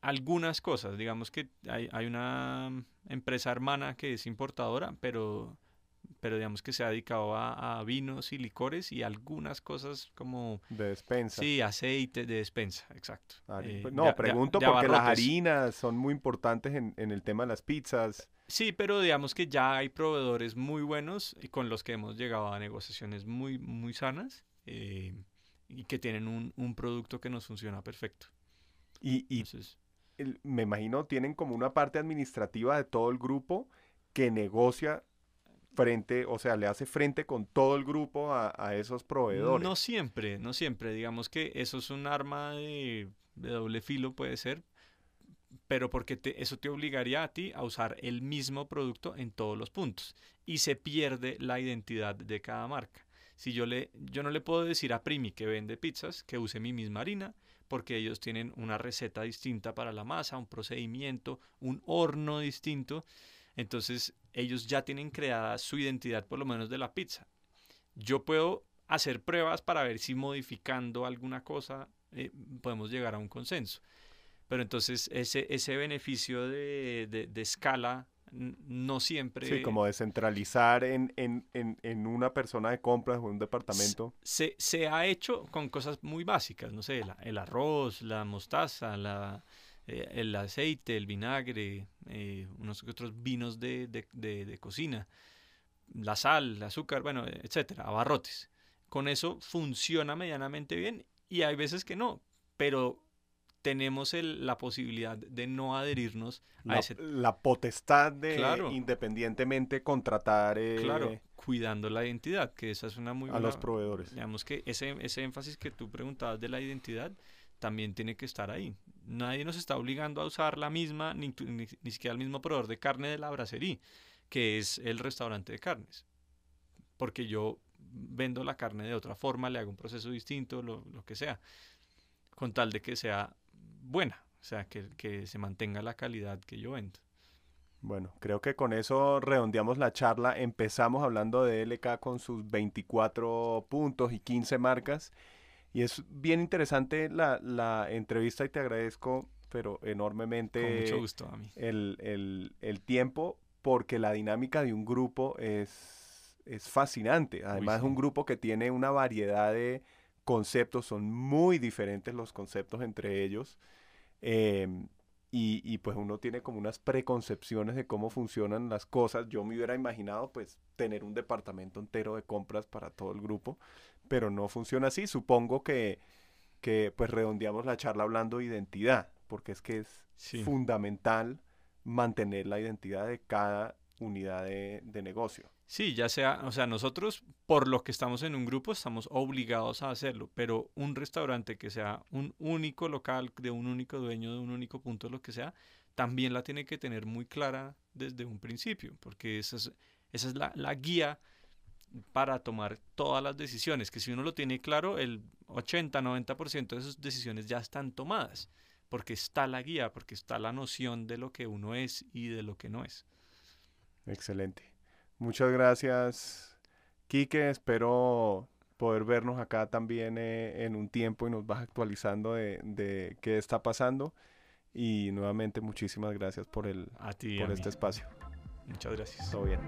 Algunas cosas, digamos que hay, hay, una empresa hermana que es importadora, pero, pero digamos que se ha dedicado a, vinos y licores y algunas cosas como...
De despensa.
Sí, aceite de despensa, exacto.
Eh, no, pregunto porque las harinas son muy importantes en, en el tema de las pizzas.
Sí, pero digamos que ya hay proveedores muy buenos y con los que hemos llegado a negociaciones muy, muy sanas eh, y que tienen un, un, producto que nos funciona perfecto.
Y, y me imagino tienen como una parte administrativa de todo el grupo que negocia frente, o sea, le hace frente con todo el grupo a, esos proveedores.
No siempre, no siempre. Digamos que eso es un arma de, doble filo, puede ser, pero porque eso te obligaría a ti a usar el mismo producto en todos los puntos y se pierde la identidad de cada marca. Si yo le yo no le puedo decir a Primi que vende pizzas que use mi misma harina porque ellos tienen una receta distinta para la masa, un procedimiento, un horno distinto. Entonces, ellos ya tienen creada su identidad por lo menos de la pizza. Yo puedo hacer pruebas para ver si modificando alguna cosa eh, podemos llegar a un consenso pero entonces ese, ese beneficio de, de, escala no siempre...
Sí, como descentralizar en, en, en, en, una persona de compras o un departamento.
Se, se ha hecho con cosas muy básicas, no sé, el arroz, la mostaza, la, eh, el aceite, el vinagre, eh, unos otros vinos de, de, de, cocina, la sal, el azúcar, bueno, etcétera, abarrotes. Con eso funciona medianamente bien y hay veces que no, pero tenemos la posibilidad de no adherirnos
a
ese...
La potestad de independientemente contratar... Eh,
claro, cuidando la identidad, que esa es una muy
A los proveedores.
Digamos que ese, ese énfasis que tú preguntabas de la identidad también tiene que estar ahí. Nadie nos está obligando a usar la misma, ni, ni, siquiera el mismo proveedor de carne de la bracería, que es el restaurante de carnes. Porque yo vendo la carne de otra forma, le hago un proceso distinto, lo, lo que sea, con tal de que sea buena, o sea, que, que se mantenga la calidad que yo vendo.
Bueno, creo que con eso redondeamos la charla. Empezamos hablando de LK con sus 24 puntos y 15 marcas. Y es bien interesante la, la entrevista y te agradezco, pero enormemente.
Con mucho gusto a mí.
El, el, el tiempo, porque la dinámica de un grupo es, es fascinante. Además, es un grupo que tiene una variedad de conceptos, son muy diferentes los conceptos entre ellos. Em, y, y, pues uno tiene como unas preconcepciones de cómo funcionan las cosas. Yo me hubiera imaginado pues tener un departamento entero de compras para todo el grupo, pero no funciona así. Supongo que, que pues redondeamos la charla hablando de identidad, porque es que es fundamental mantener la identidad de cada unidad de, de negocio.
Sí, ya sea, o sea, nosotros por lo que estamos en un grupo estamos obligados a hacerlo, pero un restaurante que sea un único local, de un único dueño, de un único punto, lo que sea, también la tiene que tener muy clara desde un principio, porque esa es, esa es la, la guía para tomar todas las decisiones, que si uno lo tiene claro, el 80-90% de esas decisiones ya están tomadas, porque está la guía, porque está la noción de lo que uno es y de lo que no es.
Excelente. Muchas gracias, Quique. Espero poder vernos acá también eh, en un tiempo y nos vas actualizando de, de, qué está pasando. Y nuevamente muchísimas gracias por, el, por este espacio.
Muchas gracias.
Todo bien.